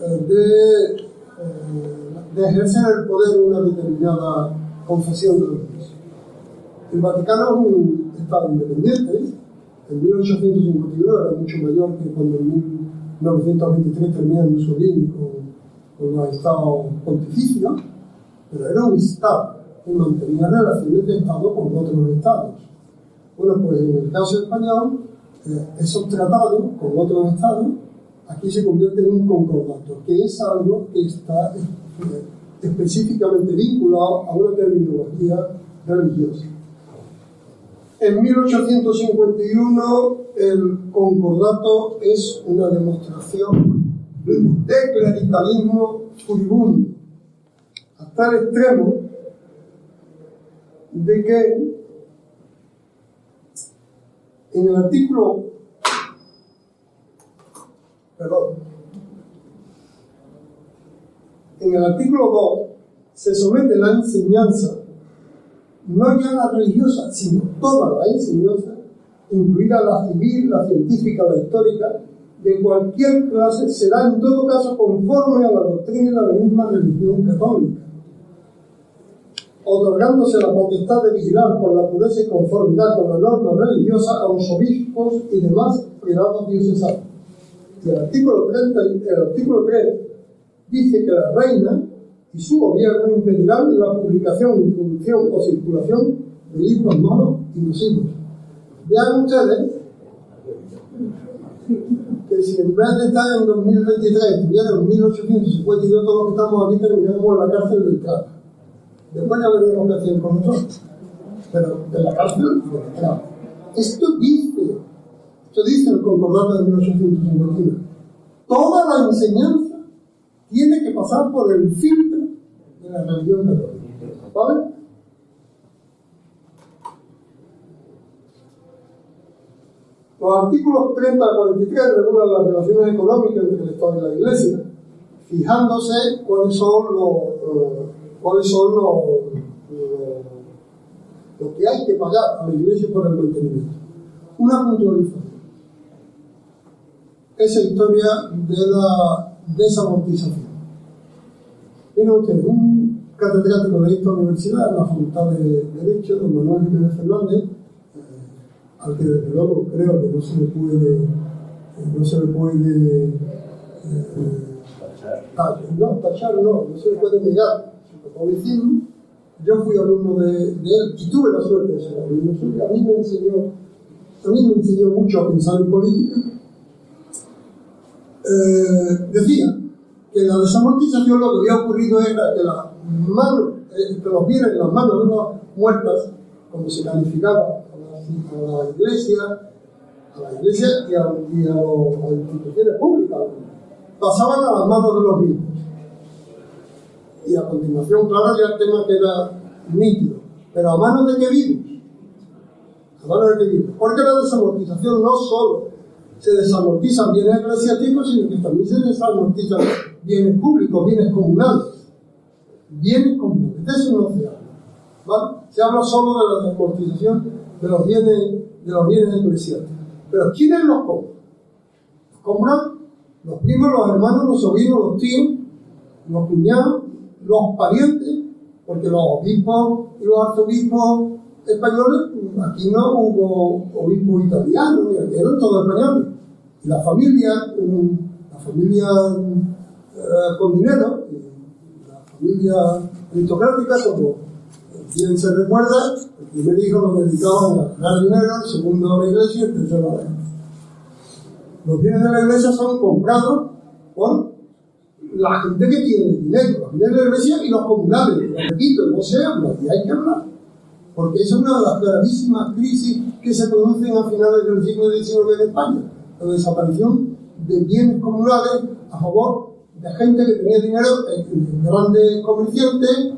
de, de ejercer el poder de una determinada confesión religiosa. El Vaticano es un Estado independiente. En 1851 era mucho mayor que cuando en 1923 termina Mussolini con, con los estados pontificios, pero era un Estado que mantenía relaciones de Estado con otros Estados. Bueno, pues en el caso español, eh, esos tratados con otros Estados aquí se convierten en un concordato, que es algo que está eh, específicamente vinculado a una terminología religiosa. En 1851 el concordato es una demostración de clericalismo furibundo, el extremo de que en el artículo, perdón, en el artículo 2 se somete la enseñanza no ya la religiosa, sino toda la enseñanza, incluida la civil, la científica, la histórica, de cualquier clase, será en todo caso conforme a la doctrina de la misma religión católica, otorgándose la potestad de vigilar por la pureza y conformidad con la norma religiosa a los obispos y demás prelados diocesanos. Y el artículo, 30, el artículo 3 dice que la reina y su gobierno impedirán la publicación, introducción o circulación de libros malos y nocivos. Vean ustedes que si en vez de estar en 2023 estuviera en 1852, todos los que estamos aquí terminamos en la cárcel del Trata. Después ya veremos qué hacen con nosotros. Pero de la cárcel Trata. Esto dice, esto dice el concordato de 1851. Toda la enseñanza tiene que pasar por el filtro de la religión católica. ¿Vale? Los artículos 30 a 43 regulan las relaciones económicas entre el Estado y la Iglesia, fijándose cuáles son los, cuáles son los, lo que hay que pagar a la Iglesia por el mantenimiento. Una puntualización. Esa historia de la desamortización. Miren ustedes, un catedrático de esta universidad, en la Facultad de Derecho, don Manuel Jiménez Fernández, al que desde luego creo que no se le puede, no se le puede eh, tachar, no, tachar no, no se le puede negar Yo fui alumno de, él y tuve la suerte de ser alumno suyo. A mí me enseñó, a mí me enseñó mucho a pensar en política. Eh, decía que la desamortización lo que había ocurrido era que, la mano, eh, los bienes en las manos de las muertas, como se calificaba a la iglesia, a la iglesia y a, y a, las instituciones públicas. Pasaban a las manos de los vivos. Y a continuación, claro, ya el tema queda nítido. Pero a manos de qué vivos. A manos de qué vivos. Porque la desamortización no solo se desamortizan bienes eclesiásticos, sino que también se desamortizan bienes públicos, bienes comunales. Bienes comunales. De eso no se habla. Se habla solo de la desamortización de los bienes, de los bienes eclesiásticos. Pero ¿quiénes los compran? Los compran los primos, los hermanos, los sobrinos, los tíos, los cuñados, los parientes, porque los obispos y los arzobispos españoles, aquí no hubo obispos italianos, eran todos españoles. La familia, la familia eh, con dinero, la familia aristocrática, como bien se recuerda, el primer hijo lo dedicaban a ganar dinero, el segundo a la iglesia y el tercero a la iglesia. Los bienes de la iglesia son comprados por la gente que tiene dinero, los bienes de la y los comunales. Repito, no se habla y hay que hablar. Porque esa es una de las gravísimas crisis que se producen a finales del siglo XIX en España. La desaparición de bienes comunales a favor de gente que tenía dinero, eh, grandes comerciantes,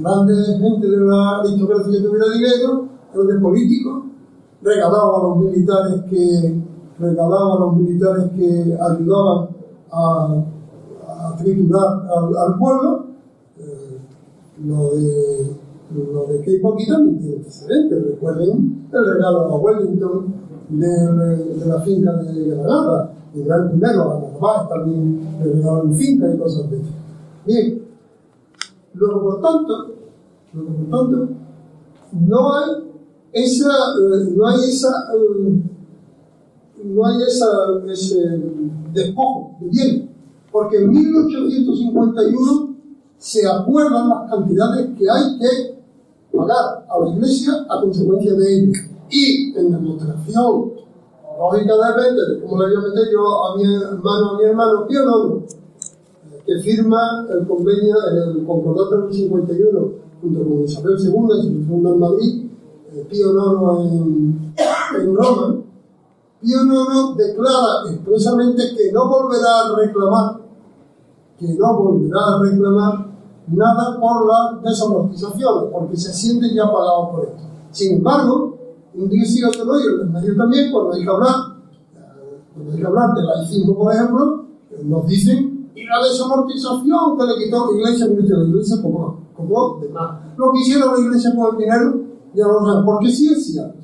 grande gente de la aristocracia que tuviera dinero, de políticos, regalaba a los militares que regalaba a los militares que ayudaban a, a triturar al, pueblo. Eh, lo de lo de también tiene antecedentes. Recuerden el regalo a Wellington de, la finca de Granada, el gran primero a Narváez también le regalaron finca y cosas de eso. Bien, Luego, por tanto, luego, tanto no hay esa, eh, no hay esa, eh, no hay esa, ese despojo de bien, porque en 1851 se acuerdan las cantidades que hay que pagar a la iglesia a consecuencia de ello. Y en demostración lógica de como le voy a meter yo a mi hermano, a mi hermano, Pío no, que firma el convenio, el concordato del 51 junto con Isabel II, Isabel II en Madrid, eh, Pío IX en, en Roma, Pío IX declara expresamente que no volverá a reclamar, que no volverá a reclamar nada por la desamortización, porque se siente ya pagado por esto. Sin embargo, un día sí otro no, y el medio también, cuando hay que hablar, eh, cuando hay que hablar de la I5, por ejemplo, nos dicen y la desamortización que le quitó la iglesia, la iglesia como, como de más. Lo que hicieron la iglesia con el dinero, ya lo saben, porque sí es cierto.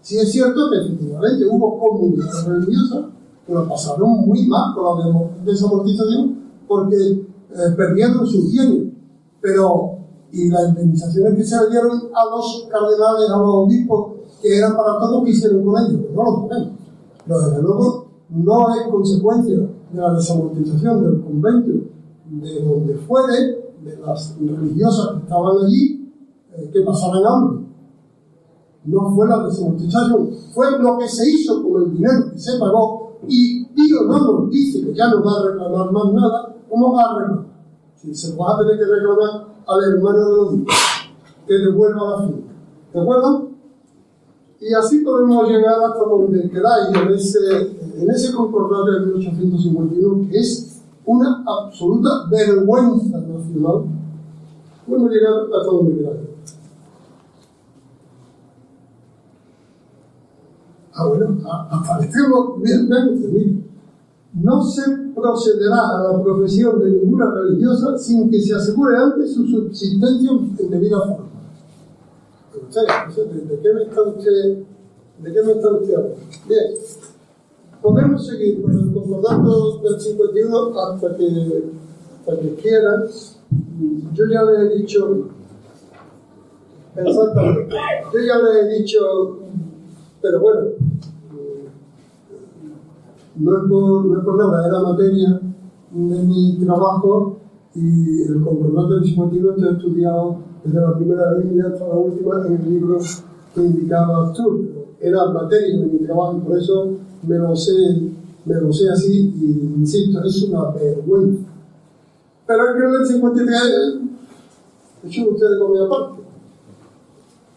Sí es cierto que efectivamente hubo comunidades religiosas que lo pasaron muy mal con la desamortización porque eh, perdieron sus bienes. Pero, y las indemnizaciones que se le dieron a los cardenales, a los obispos, que eran para todos, ¿qué hicieron con ellos? No lo sabemos. Pero desde luego no es consecuencia de la desamortización del convento de donde fuere, de las religiosas que estaban allí, eh, que pasaran hambre. No fue la desamortización, fue lo que se hizo con el dinero que se pagó y Dios no nos dice que ya no va a reclamar más nada, ¿cómo va a reclamar? Si se va a tener que reclamar al hermano de los que devuelva la finca. ¿De acuerdo? Y así podemos llegar hasta donde queráis, en ese, en ese concordante de 1851, que es una absoluta vergüenza nacional. Podemos llegar hasta donde queráis. Ah, bueno, el extremo, vean ustedes, no se procederá a la profesión de ninguna religiosa sin que se asegure antes su subsistencia en debida forma. ¿De qué me está usted, de qué me está usted hablando? Bien, podemos seguir con el concordando del 51 hasta que, hasta que quieran. Yo ya le he dicho, exactamente, yo ya le he dicho, pero bueno, no es por, no es por nada, era materia de mi trabajo y el del 51 está estudiado desde la primera línea hasta la última en el libro que indicaba tú. Era materia de mi trabajo y por eso me lo sé, me lo sé así y insisto, es una vergüenza. Pero en el 53, hecho ustedes con mi aparte.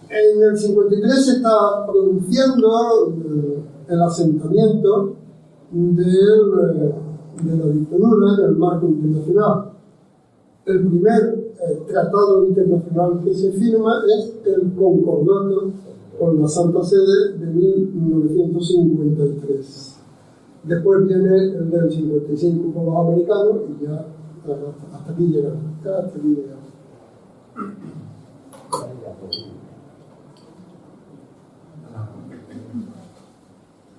En el 53 se está produciendo el asentamiento eh, de la dictadura en el marco internacional. El primer el tratado internacional que se firma es el Concordato con la Santa Sede de 1953. Después viene el del 55 con los americanos y ya hasta aquí llegamos. Hasta aquí.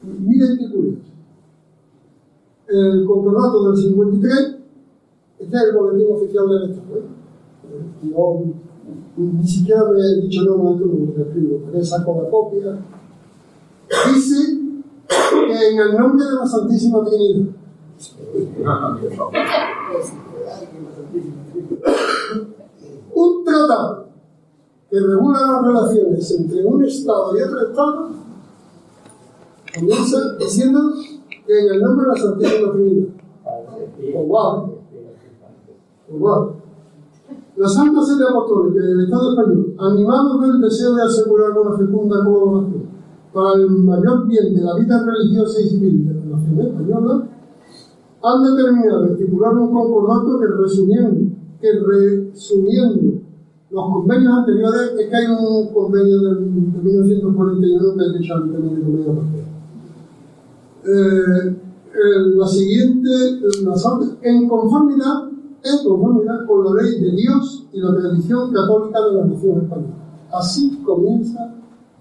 Miren qué curioso. El concordato del 53, este es el boletín oficial del Estado yo ni siquiera me he dicho no, no, tú lo escribo, saco la copia. Dice que en el nombre de la Santísima Trinidad. Un tratado que regula las relaciones entre un Estado y otro Estado comienza diciendo que en el nombre de la Santísima Trinidad. O wow. O wow. La Santa Sede Apostólica y el Estado español, animados del deseo de asegurar una fecunda colaboración para el mayor bien de la vida religiosa y civil de la nación española, han determinado estipular un concordato que resumiendo, que resumiendo los convenios anteriores, es que hay un convenio de, 1941 que antes de convenio eh, la siguiente, en conformidad en conformidad con la ley de Dios y la tradición católica de la nación española. Así comienza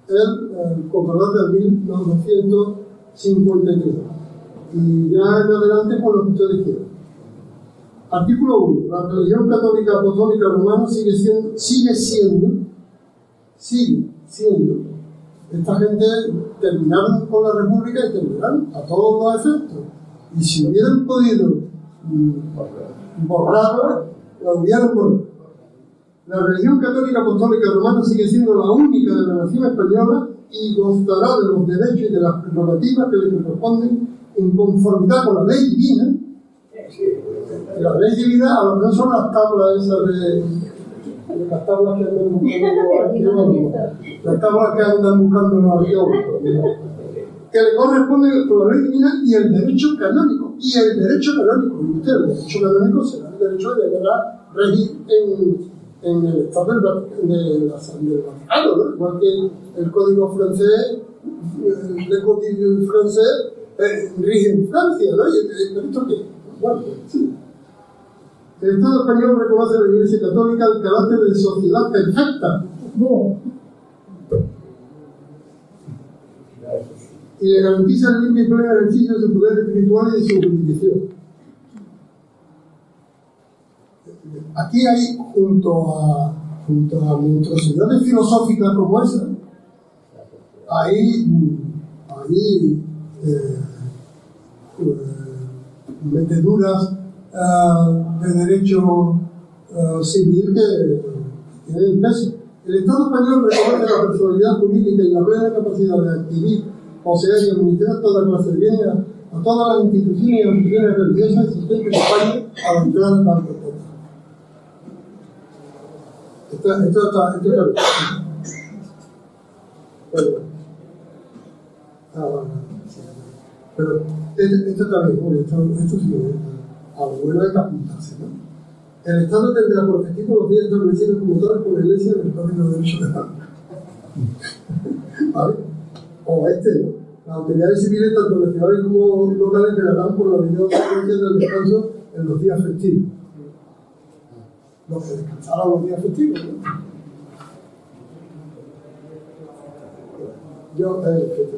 el, el concordante de 1953. Y ya en adelante por lo que ustedes quieran. Artículo 1. La religión católica apostólica romana sigue siendo, sigue siendo, sigue siendo. Esta gente terminaron con la república y terminaron a todos los efectos. Y si hubieran podido mm, borrado, la hubieron por La religión católica apostólica romana sigue siendo la única de la nación española y gozará de los derechos y de las prerrogativas que le corresponden en conformidad con la ley divina. la ley divina no son las tablas esas de las tablas que andan buscando las tablas que andan buscando los arqueólogos que le corresponde la ley divina y el derecho canónico. Y el derecho canónico, usted, el derecho canónico será el derecho de deberá regir en, en el Estado del, de la, del Vaticano, ¿no? igual que el código francés, el código francés eh, rige en Francia, ¿no? ¿Y esto qué? Bueno, sí. El Estado español reconoce a la Iglesia Católica el carácter de sociedad perfecta. No y le garantiza el libre y pleno ejercicio de su poder espiritual y de su jurisdicción. Aquí hay, junto a, junto a monstruosidades filosóficas como esa, hay, hay, eh, meteduras de derecho civil que tienen peso. El Estado español reconoce la personalidad jurídica y la plena capacidad de adquirir, poseer y administrar toda clase de a todas las instituciones y instituciones religiosas existentes en España a la entrada de tanto esto, esto está, esto está Bueno. Ah, bueno. Pero esto, está bien, esto, esto sí, abuelo hay que apuntarse, ¿no? El Estado tendrá por objetivo los días establecidos como tales por la Iglesia en el Código de Derecho de la ¿Vale? O este, ¿no? Las autoridades civiles, tanto nacionales como locales, velarán por la obligación del descanso en los días festivos. Los que descansaron los días festivos, ¿no? Yo, eh,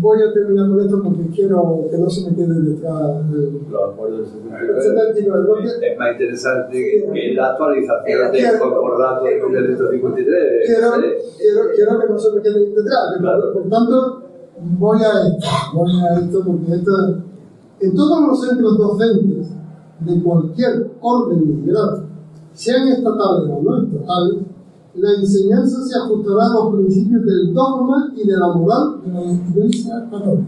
voy a terminar con esto porque quiero que no se me quede detrás de los acuerdos Es más interesante que la actualización del concordato del 1953. Quiero, quiero, quiero que no se me quede detrás. Por tanto, voy a esto, voy a esto porque esto, en todos los centros docentes de cualquier orden de grado, sean estatales o no estatales, la enseñanza se ajustará a los principios del dogma y de la moral de la Iglesia católica.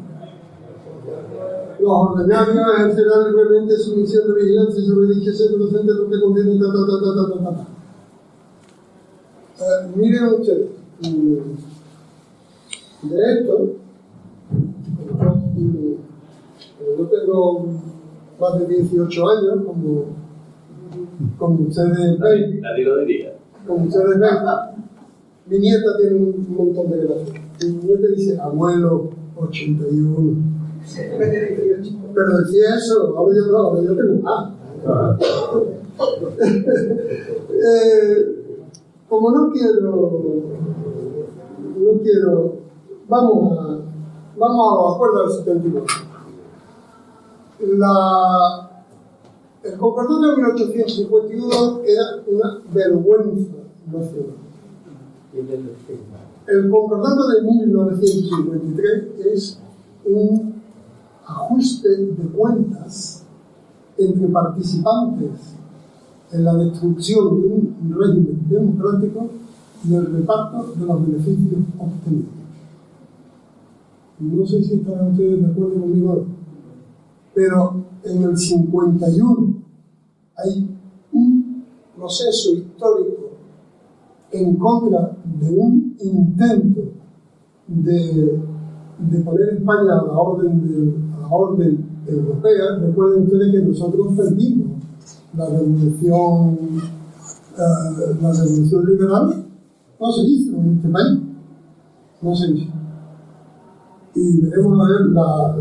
Los ordinarios ejercerán libremente su misión de vigilancia sobre dicho centro docente lo que contiene ta ta ta ta ta ta ta. Eh, miren ustedes, mm, de esto, yo tengo más de 18 años, como, como ustedes. Nadie lo diría como ustedes ven, mi nieta tiene un montón de gracias. Mi nieta dice abuelo 81. Pero decía eso, ahora yo no, ahora yo tengo más. eh, como no quiero, no quiero, vamos a, vamos a los acuerdos del 79. La, el concordato de 1851 era una vergüenza nacional. El concordato de 1953 es un ajuste de cuentas entre participantes en la destrucción de un régimen democrático y el reparto de los beneficios obtenidos. No sé si están ustedes de acuerdo conmigo, pero en el 51 hay un proceso histórico en contra de un intento de, poner España a la orden, de, a la orden europea. Recuerden ustedes que nosotros perdimos la revolución, uh, la revolución liberal, no se hizo en este país, no se hizo. Y veremos a ver la,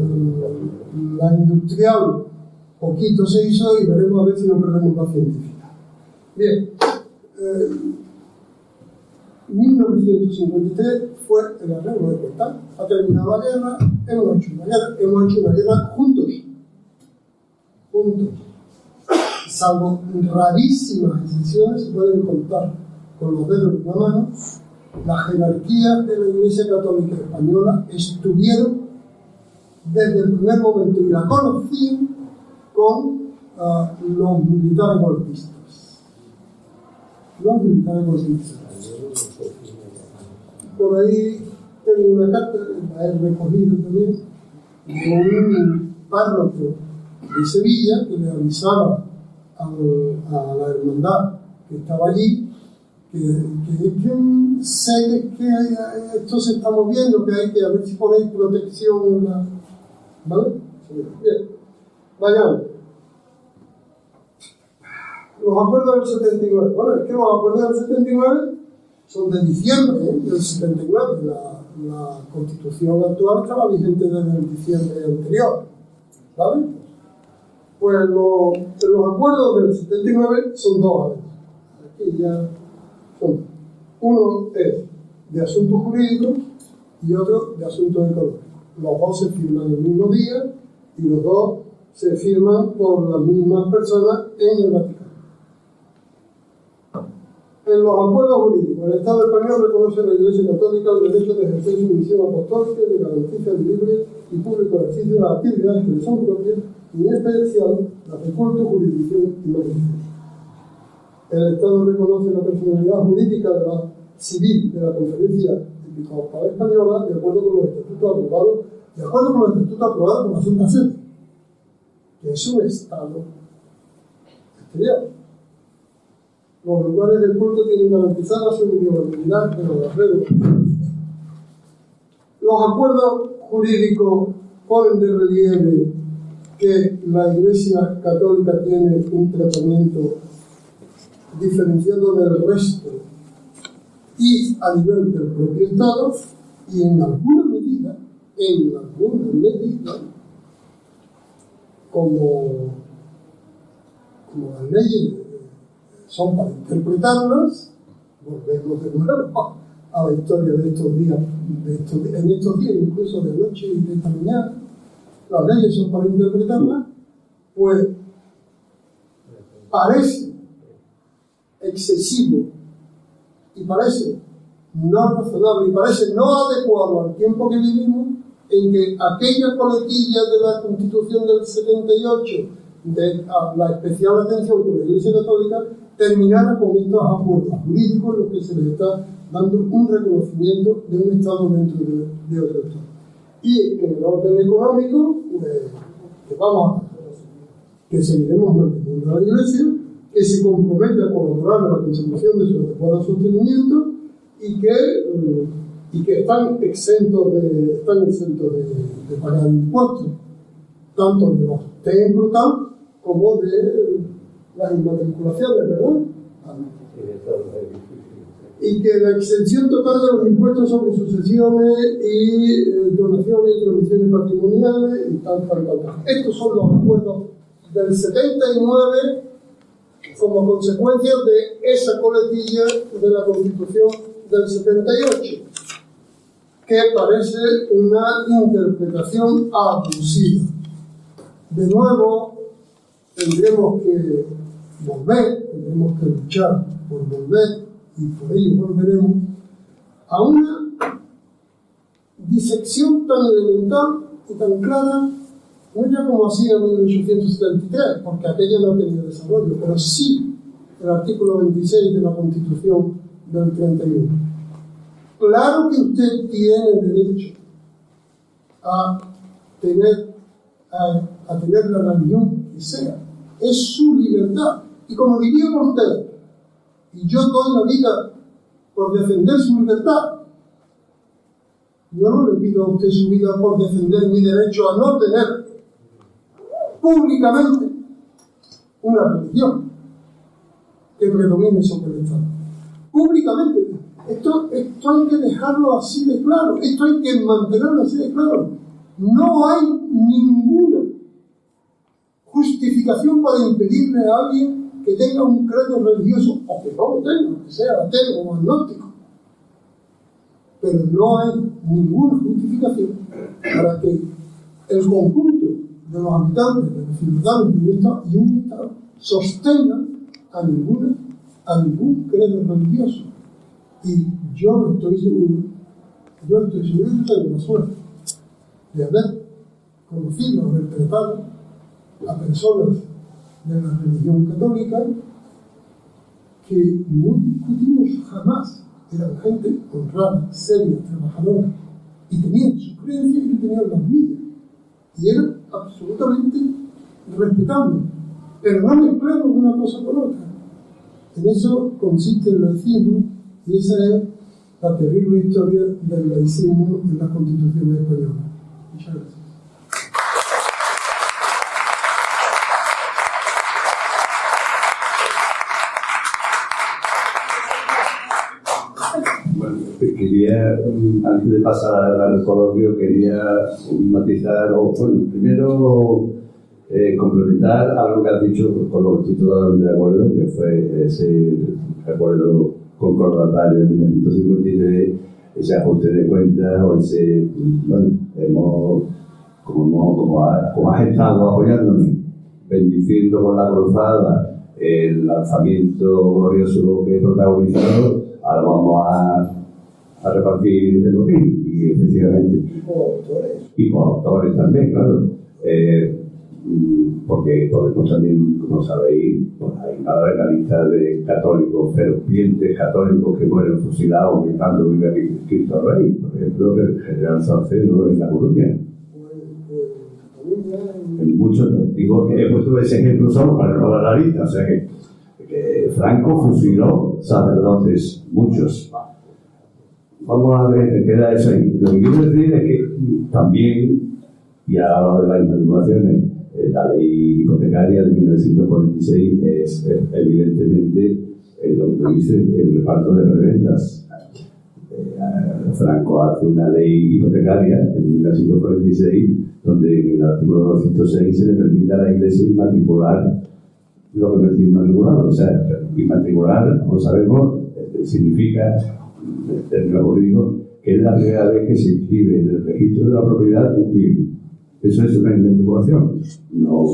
la industrial poquito se hizo y veremos a ver si no perdemos la científica. Bien, eh, 1953 fue el arreglo de cuentas. Ha terminado la guerra, hemos hecho una guerra, hemos hecho una guerra juntos. Juntos. Salvo rarísimas excepciones, se pueden contar con los dedos de una mano, la jerarquía de la Iglesia Católica Española estuvieron desde el primer momento y la conocían con uh, los militares golpistas. Los militares golpistas. Por ahí tengo una carta, la he recogido también, de un párroco de Sevilla que le avisaba a, a la hermandad que estaba allí que, que, que sé que, esto se está moviendo, que hay que a ver si ponéis protección. ¿Vale? Bien. Vayamos. Los acuerdos del 79. Bueno, es que los acuerdos del 79 son de diciembre ¿eh? del 79. La, constitución actual estaba vigente desde el diciembre anterior. ¿Vale? Pues los acuerdos del 79 son dos. Aquí ya son. Uno es de asuntos jurídicos y otro de asuntos económicos. Los dos se firman el mismo día y los dos se firman por las mismas personas en el Vaticano. en los acuerdos jurídicos, el Estado español reconoce a la Iglesia Católica el derecho de ejercer su misión apostólica y de garantizar el libre y público ejercicio de las actividades que le son propias, y en especial las de culto, jurisdicción y magisterio. El Estado reconoce la personalidad jurídica de la civil de la Conferencia Episcopal Española de acuerdo con los estatutos aprobados, de acuerdo con los estatutos aprobados por la Santa Sede, es un Estado exterior. Los lugares del culto tienen garantizada su inviolabilidad de los arreglos. Los acuerdos jurídicos ponen de relieve que la Iglesia Católica tiene un tratamiento diferenciado del resto y a nivel del propio Estado y en alguna medida, en alguna medida, como, como las leyes son para interpretarlas, volvemos de nuevo a la historia de estos días, de en estos días, incluso de noche y de esta mañana, las leyes son para interpretarlas, pues parece excesivo y parece no razonable y parece no adecuado al tiempo que vivimos en que aquella coletilla de la Constitución del 78 de la especial atención con la Iglesia Católica terminara con estos acuerdos jurídicos en los que se les está dando un reconocimiento de un Estado dentro de, otro Estado. Y en el orden económico, pues, que vamos a, que seguiremos manteniendo a la Iglesia, que se compromete a colaborar en la consecución de su adecuado sostenimiento y que, y que están exentos de, están exentos de, pagar impuestos, tanto de los templos como de las inmatriculaciones, ¿verdad? Y que la exención total de los impuestos sobre sucesiones y eh, donaciones y transmisiones patrimoniales y tal, tal, tal. Estos son los acuerdos del 79 como consecuencia de esa coletilla de la Constitución del 78, que parece una interpretación abusiva. De nuevo, tendremos que volver, tendremos que luchar por volver, y por ello volveremos, a una disección tan elemental y tan clara no ya como hacía en 1873, porque aquella no tenía desarrollo, pero sí el artículo 26 de la Constitución del 31. Claro que usted tiene derecho a tener, a, tener la religión que sea. Es su libertad. Y como diría usted, y yo doy la vida por defender su libertad, yo no le pido a usted su vida por defender mi derecho a no tener públicamente una religión que predomine sobre el Estado. Públicamente. Esto, esto hay que dejarlo así de claro, esto hay que mantenerlo así de claro. No hay ninguna justificación para impedirle a alguien que tenga un credo religioso o que no lo tenga, que sea ateo o agnóstico. Pero no hay ninguna justificación para que el conjunto de los habitantes, de un Estado y un Estado sostengan a, ninguna, a ningún credo religioso. Y yo estoy seguro, yo estoy seguro, yo tengo la suerte de haber conocido, haber tratado a personas de la religión católica que no discutimos jamás, eran gente honrada, seria, trabajadora, y tenían sus creencias y tenían las mías, y eran absolutamente respetable, pero no mezclamos una cosa con otra. En eso consiste el laicismo y esa es la terrible historia del laicismo en la Constitución española. Muchas gracias. quería, antes de pasar al coloquio, quería matizar, o bueno, primero eh, complementar algo que has dicho con lo que de acuerdo, que fue ese acuerdo concordatario de 1953, ese ajuste de cuentas o ese, bueno, hemos, como, como, como has estado apoyándome, bendiciendo con la cruzada el lanzamiento glorioso que he protagonizado, ahora vamos a, a repartir el botín. Y efectivamente. Y con autores. Y con autores también, claro. Eh, porque Podemos también, como sabéis, hay una larga lista de católicos, fervientes católicos que mueren fusilados gritando viva Cristo Rey. Por ejemplo, el general Salcedo en La Coruña. En muchos, digo he puesto ese ejemplo solo para no dar la lista, o sea que, que Franco fusiló sacerdotes, muchos. Vamos a ver, queda eso ahí. Lo que quiero decir es que también, y ahora de las inmatriculaciones, eh, la ley hipotecaria de 1946 es, evidentemente eh, lo que dice el reparto de reventas. Eh, Franco hace una ley hipotecaria en 1946 donde en el artículo 206 se le permite a la iglesia inmatricular lo que es inmatriculado. O sea, inmatricular, como sabemos, significa, en términos jurídicos, que es la primera vez que se inscribe en el registro de la propiedad un bien. Eso es una inmatriculación, no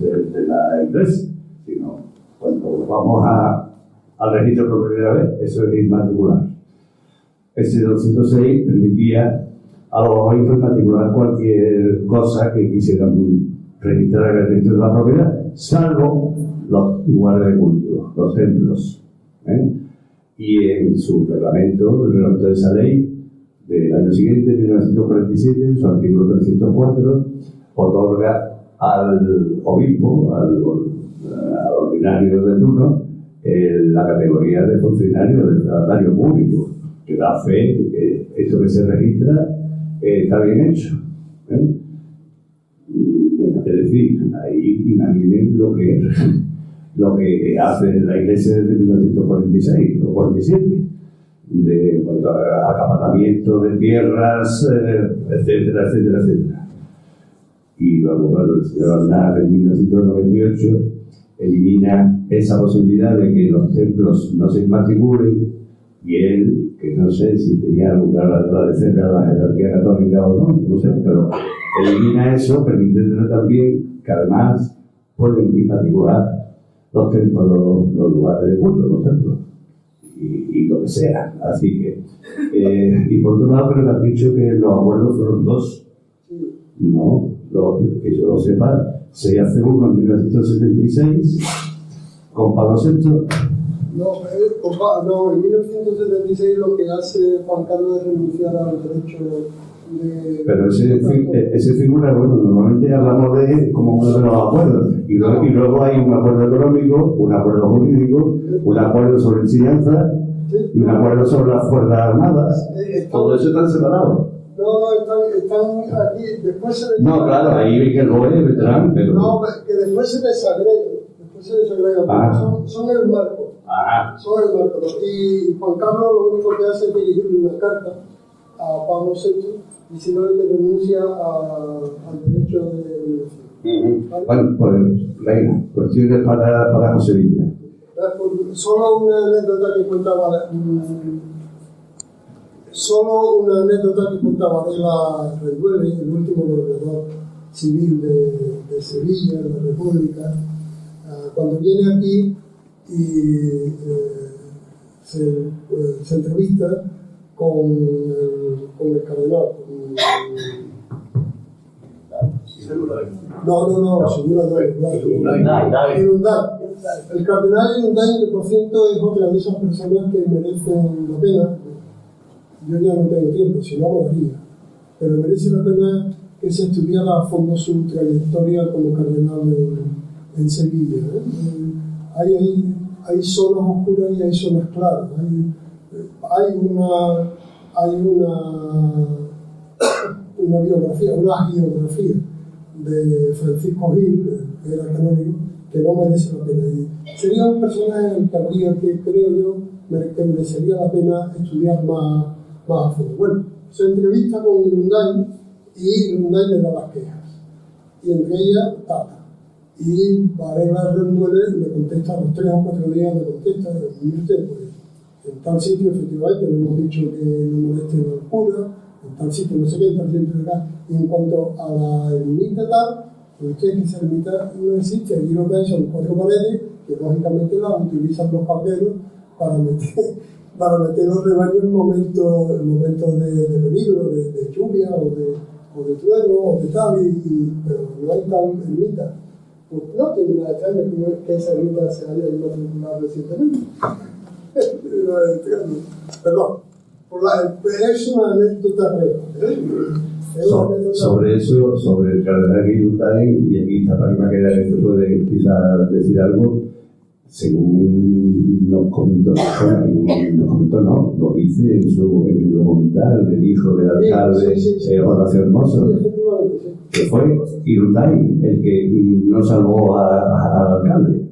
de la iglesia, sino cuando vamos a, al registro por primera vez, eso es inmatricular. Ese 206 permitía a los obispos matricular cualquier cosa que quisieran registrar en el registro de la propiedad, salvo los lugares de culto, los templos. ¿eh? Y en su reglamento, el reglamento de esa ley, del año siguiente, 1947, en su artículo 304, otorga al obispo, al, ordinario de turno, la categoría de funcionario del tratatario público, que da fe que esto que se registra eh, está bien hecho. ¿eh? Es decir, ahí imaginen lo que, lo que hace la iglesia desde 1946 o 47 de cuanto a acaparamiento de tierras, eh, etcétera, etcétera, etcétera. Y luego, bueno, el señor Aznar en 1998 elimina esa posibilidad de que los templos no se inmatriculen y él, que no sé si tenía lugar a agradecerle a la jerarquía católica o no, no sé, pero elimina eso, permitiendo también que además pueden inmatricular los templos, los, los lugares de culto, los templos y, lo que sea. Así que, eh, y por otro lado, pero me has dicho que los acuerdos fueron dos. No, que yo lo sepa, se hace uno en 1976 con Pablo VI. No, eh, no, en 1976 lo que hace Juan Carlos es renunciar al derecho pero ese, ese figura, bueno, normalmente hablamos de como uno de los acuerdos. Y luego, y luego hay un acuerdo económico, un acuerdo jurídico, un acuerdo sobre enseñanza y un acuerdo sobre las Fuerzas Armadas. Todo eso está separado. No, están, están aquí. Después se No, claro, ahí vi que el GOE, veterán, pero. No, que después se desagrega. Después se desagrega. Ah. Son, son el marco. Ajá. Son el marco. Y Juan Carlos lo único que hace es dirigirle una carta a Pablo VI diciendo que renuncia al derecho de Bueno, pues venga, cuestiones para, para José Villa. Solo una anécdota que contaba, solo una anécdota que contaba de la Reduele, el último gobernador civil de, de Sevilla, de la República, ah, cuando viene aquí y eh, se, eh, se entrevista con el, con el cardenal. no, no, no, seguro no. El cardenal Inunday, que por cierto es otra de esas personas que merecen la pena. Yo ya no tengo tiempo, si no lo haría. Pero merece la pena que se estudiara a fondo su trayectoria como cardenal en, Sevilla. ¿eh? Hay, hay, hay zonas oscuras y hay zonas claras. Hay, hay una, hay una, una biografía, una geografía de Francisco Gil, que era canónigo, que no merece la pena. Y sería un personaje que habría que, creo yo, que merecería la pena estudiar más, más a fondo. Bueno, se entrevista con Lunday y Lunday le da las quejas. Y entre ellas, Tata. Y Varela Renduele le contesta los tres o cuatro días, le contesta, y usted, pues, en tal sitio efectivamente le hemos dicho que no moleste la cura, en tal sitio no sé qué, en tal sitio de acá. Y en cuanto a la ermita tal, pues usted que esa ermita no existe, aquí lo que hay son cuatro paredes que lógicamente las utilizan los paperos para meter, para meter los rebaños en momentos, en momentos de, de peligro, de, lluvia o de, o de trueno o de tal, y, pero no hay tal ermita. Pues no tiene nada extraño que esa ermita se haya inmatriculado recientemente. Perdón, por la, es una anécdota real. ¿eh? So, sobre eso, sobre el cardenal Guilutay, y aquí está para que se puede quizás decir algo, según nos comentó, nos comentó, no, lo dice en, su, en el documental del hijo del alcalde sí, sí, sí, eh, Hermoso, que fue Guilutay el que no salvó al alcalde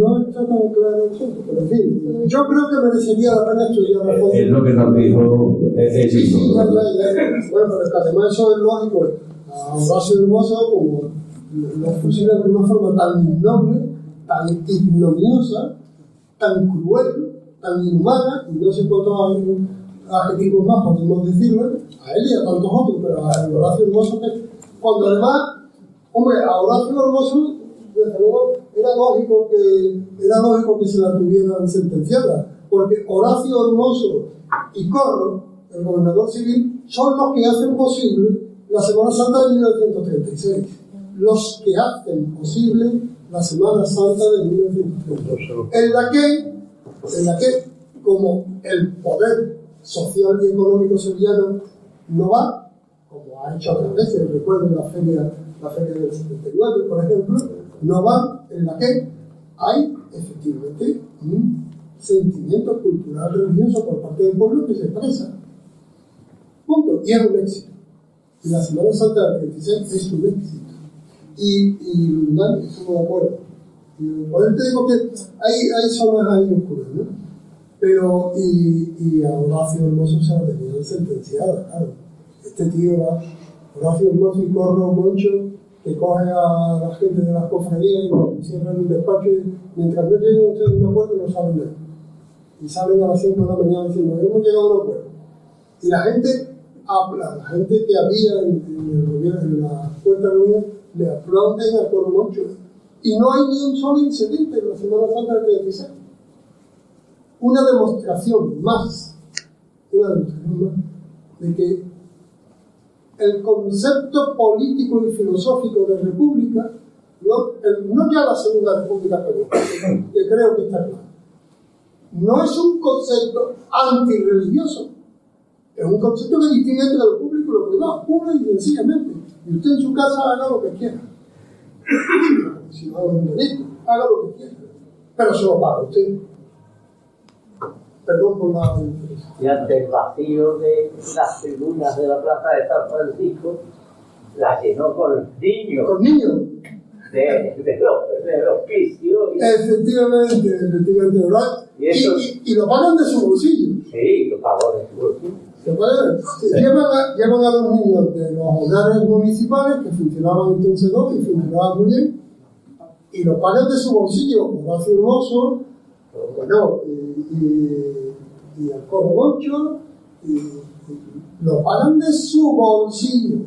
no está tan claro el asunto, pero en fin, yo creo que merecería la pena estudiar a fondo. Es lo que nos dijo el sí, sí, ya, ya, ya. Bueno, pero además eso es lógico. A Horacio Hermoso, como lo fusilan de una forma tan innoble, tan ignominiosa, tan cruel, tan inhumana, y no sé cuántos adjetivos más podemos decirle, a él y a tantos otros, pero a Horacio Hermoso, que cuando además, hombre, a Horacio Hermoso, desde luego, era lógico que, era lógico que se la tuvieran sentenciada, porque Horacio Hermoso y Corro, el gobernador civil, son los que hacen posible la Semana Santa de 1936, los que hacen posible la Semana Santa de 1936, en la que, en la que como el poder social y económico sevillano no va, como ha hecho otras veces, recuerden la feria, la feria del 79, por ejemplo, no va en la que hay efectivamente un sentimiento cultural religioso por parte del pueblo que se expresa. Punto. Y es un éxito. Y la Semana Santa del 36 es un éxito. Y, y no, estamos de acuerdo. Y por eso te digo que hay, hay zonas ahí oscuras, ¿no? Pero, y, y a Horacio Hermoso se la tenían sentenciada, claro. Este tío va, Horacio Hermoso y Corro Moncho, que coge a la gente de las cofradías y en un despacho y mientras no lleguen ustedes a un acuerdo no saben nada. Y salen a las 5 de la mañana diciendo, hemos llegado a un acuerdo. Y la gente habla, la gente que había en, en el en la puerta de gobierno, le aplauden a por mucho. Y no hay ni un solo incidente en la Semana Santa del 36. Una demostración más, una demostración más, de que el concepto político y filosófico de república, no, no ya la segunda república, pero que creo que está claro, no es un concepto antirreligioso, es un concepto que distingue entre lo público y lo privado, pura y sencillamente. Y usted en su casa haga lo que quiera. si va a un delito, haga lo que quiera. Pero se lo paga usted. Perdón por la y ante el vacío de las tribunas de la plaza de San Francisco, la llenó con niños. ¿Con niños? De, de, los, de los picios. Efectivamente, efectivamente, ¿verdad? Y, eso, y, y, lo pagan de su bolsillo. Sí, lo pagó de su bolsillo. Se puede, llevan, a, llevan a los niños de los hogares municipales que funcionaban entonces no y funcionaban muy bien y lo pagan de su bolsillo, Horacio Hermoso, bueno, y, y y, y, lo pagan de su bolsillo.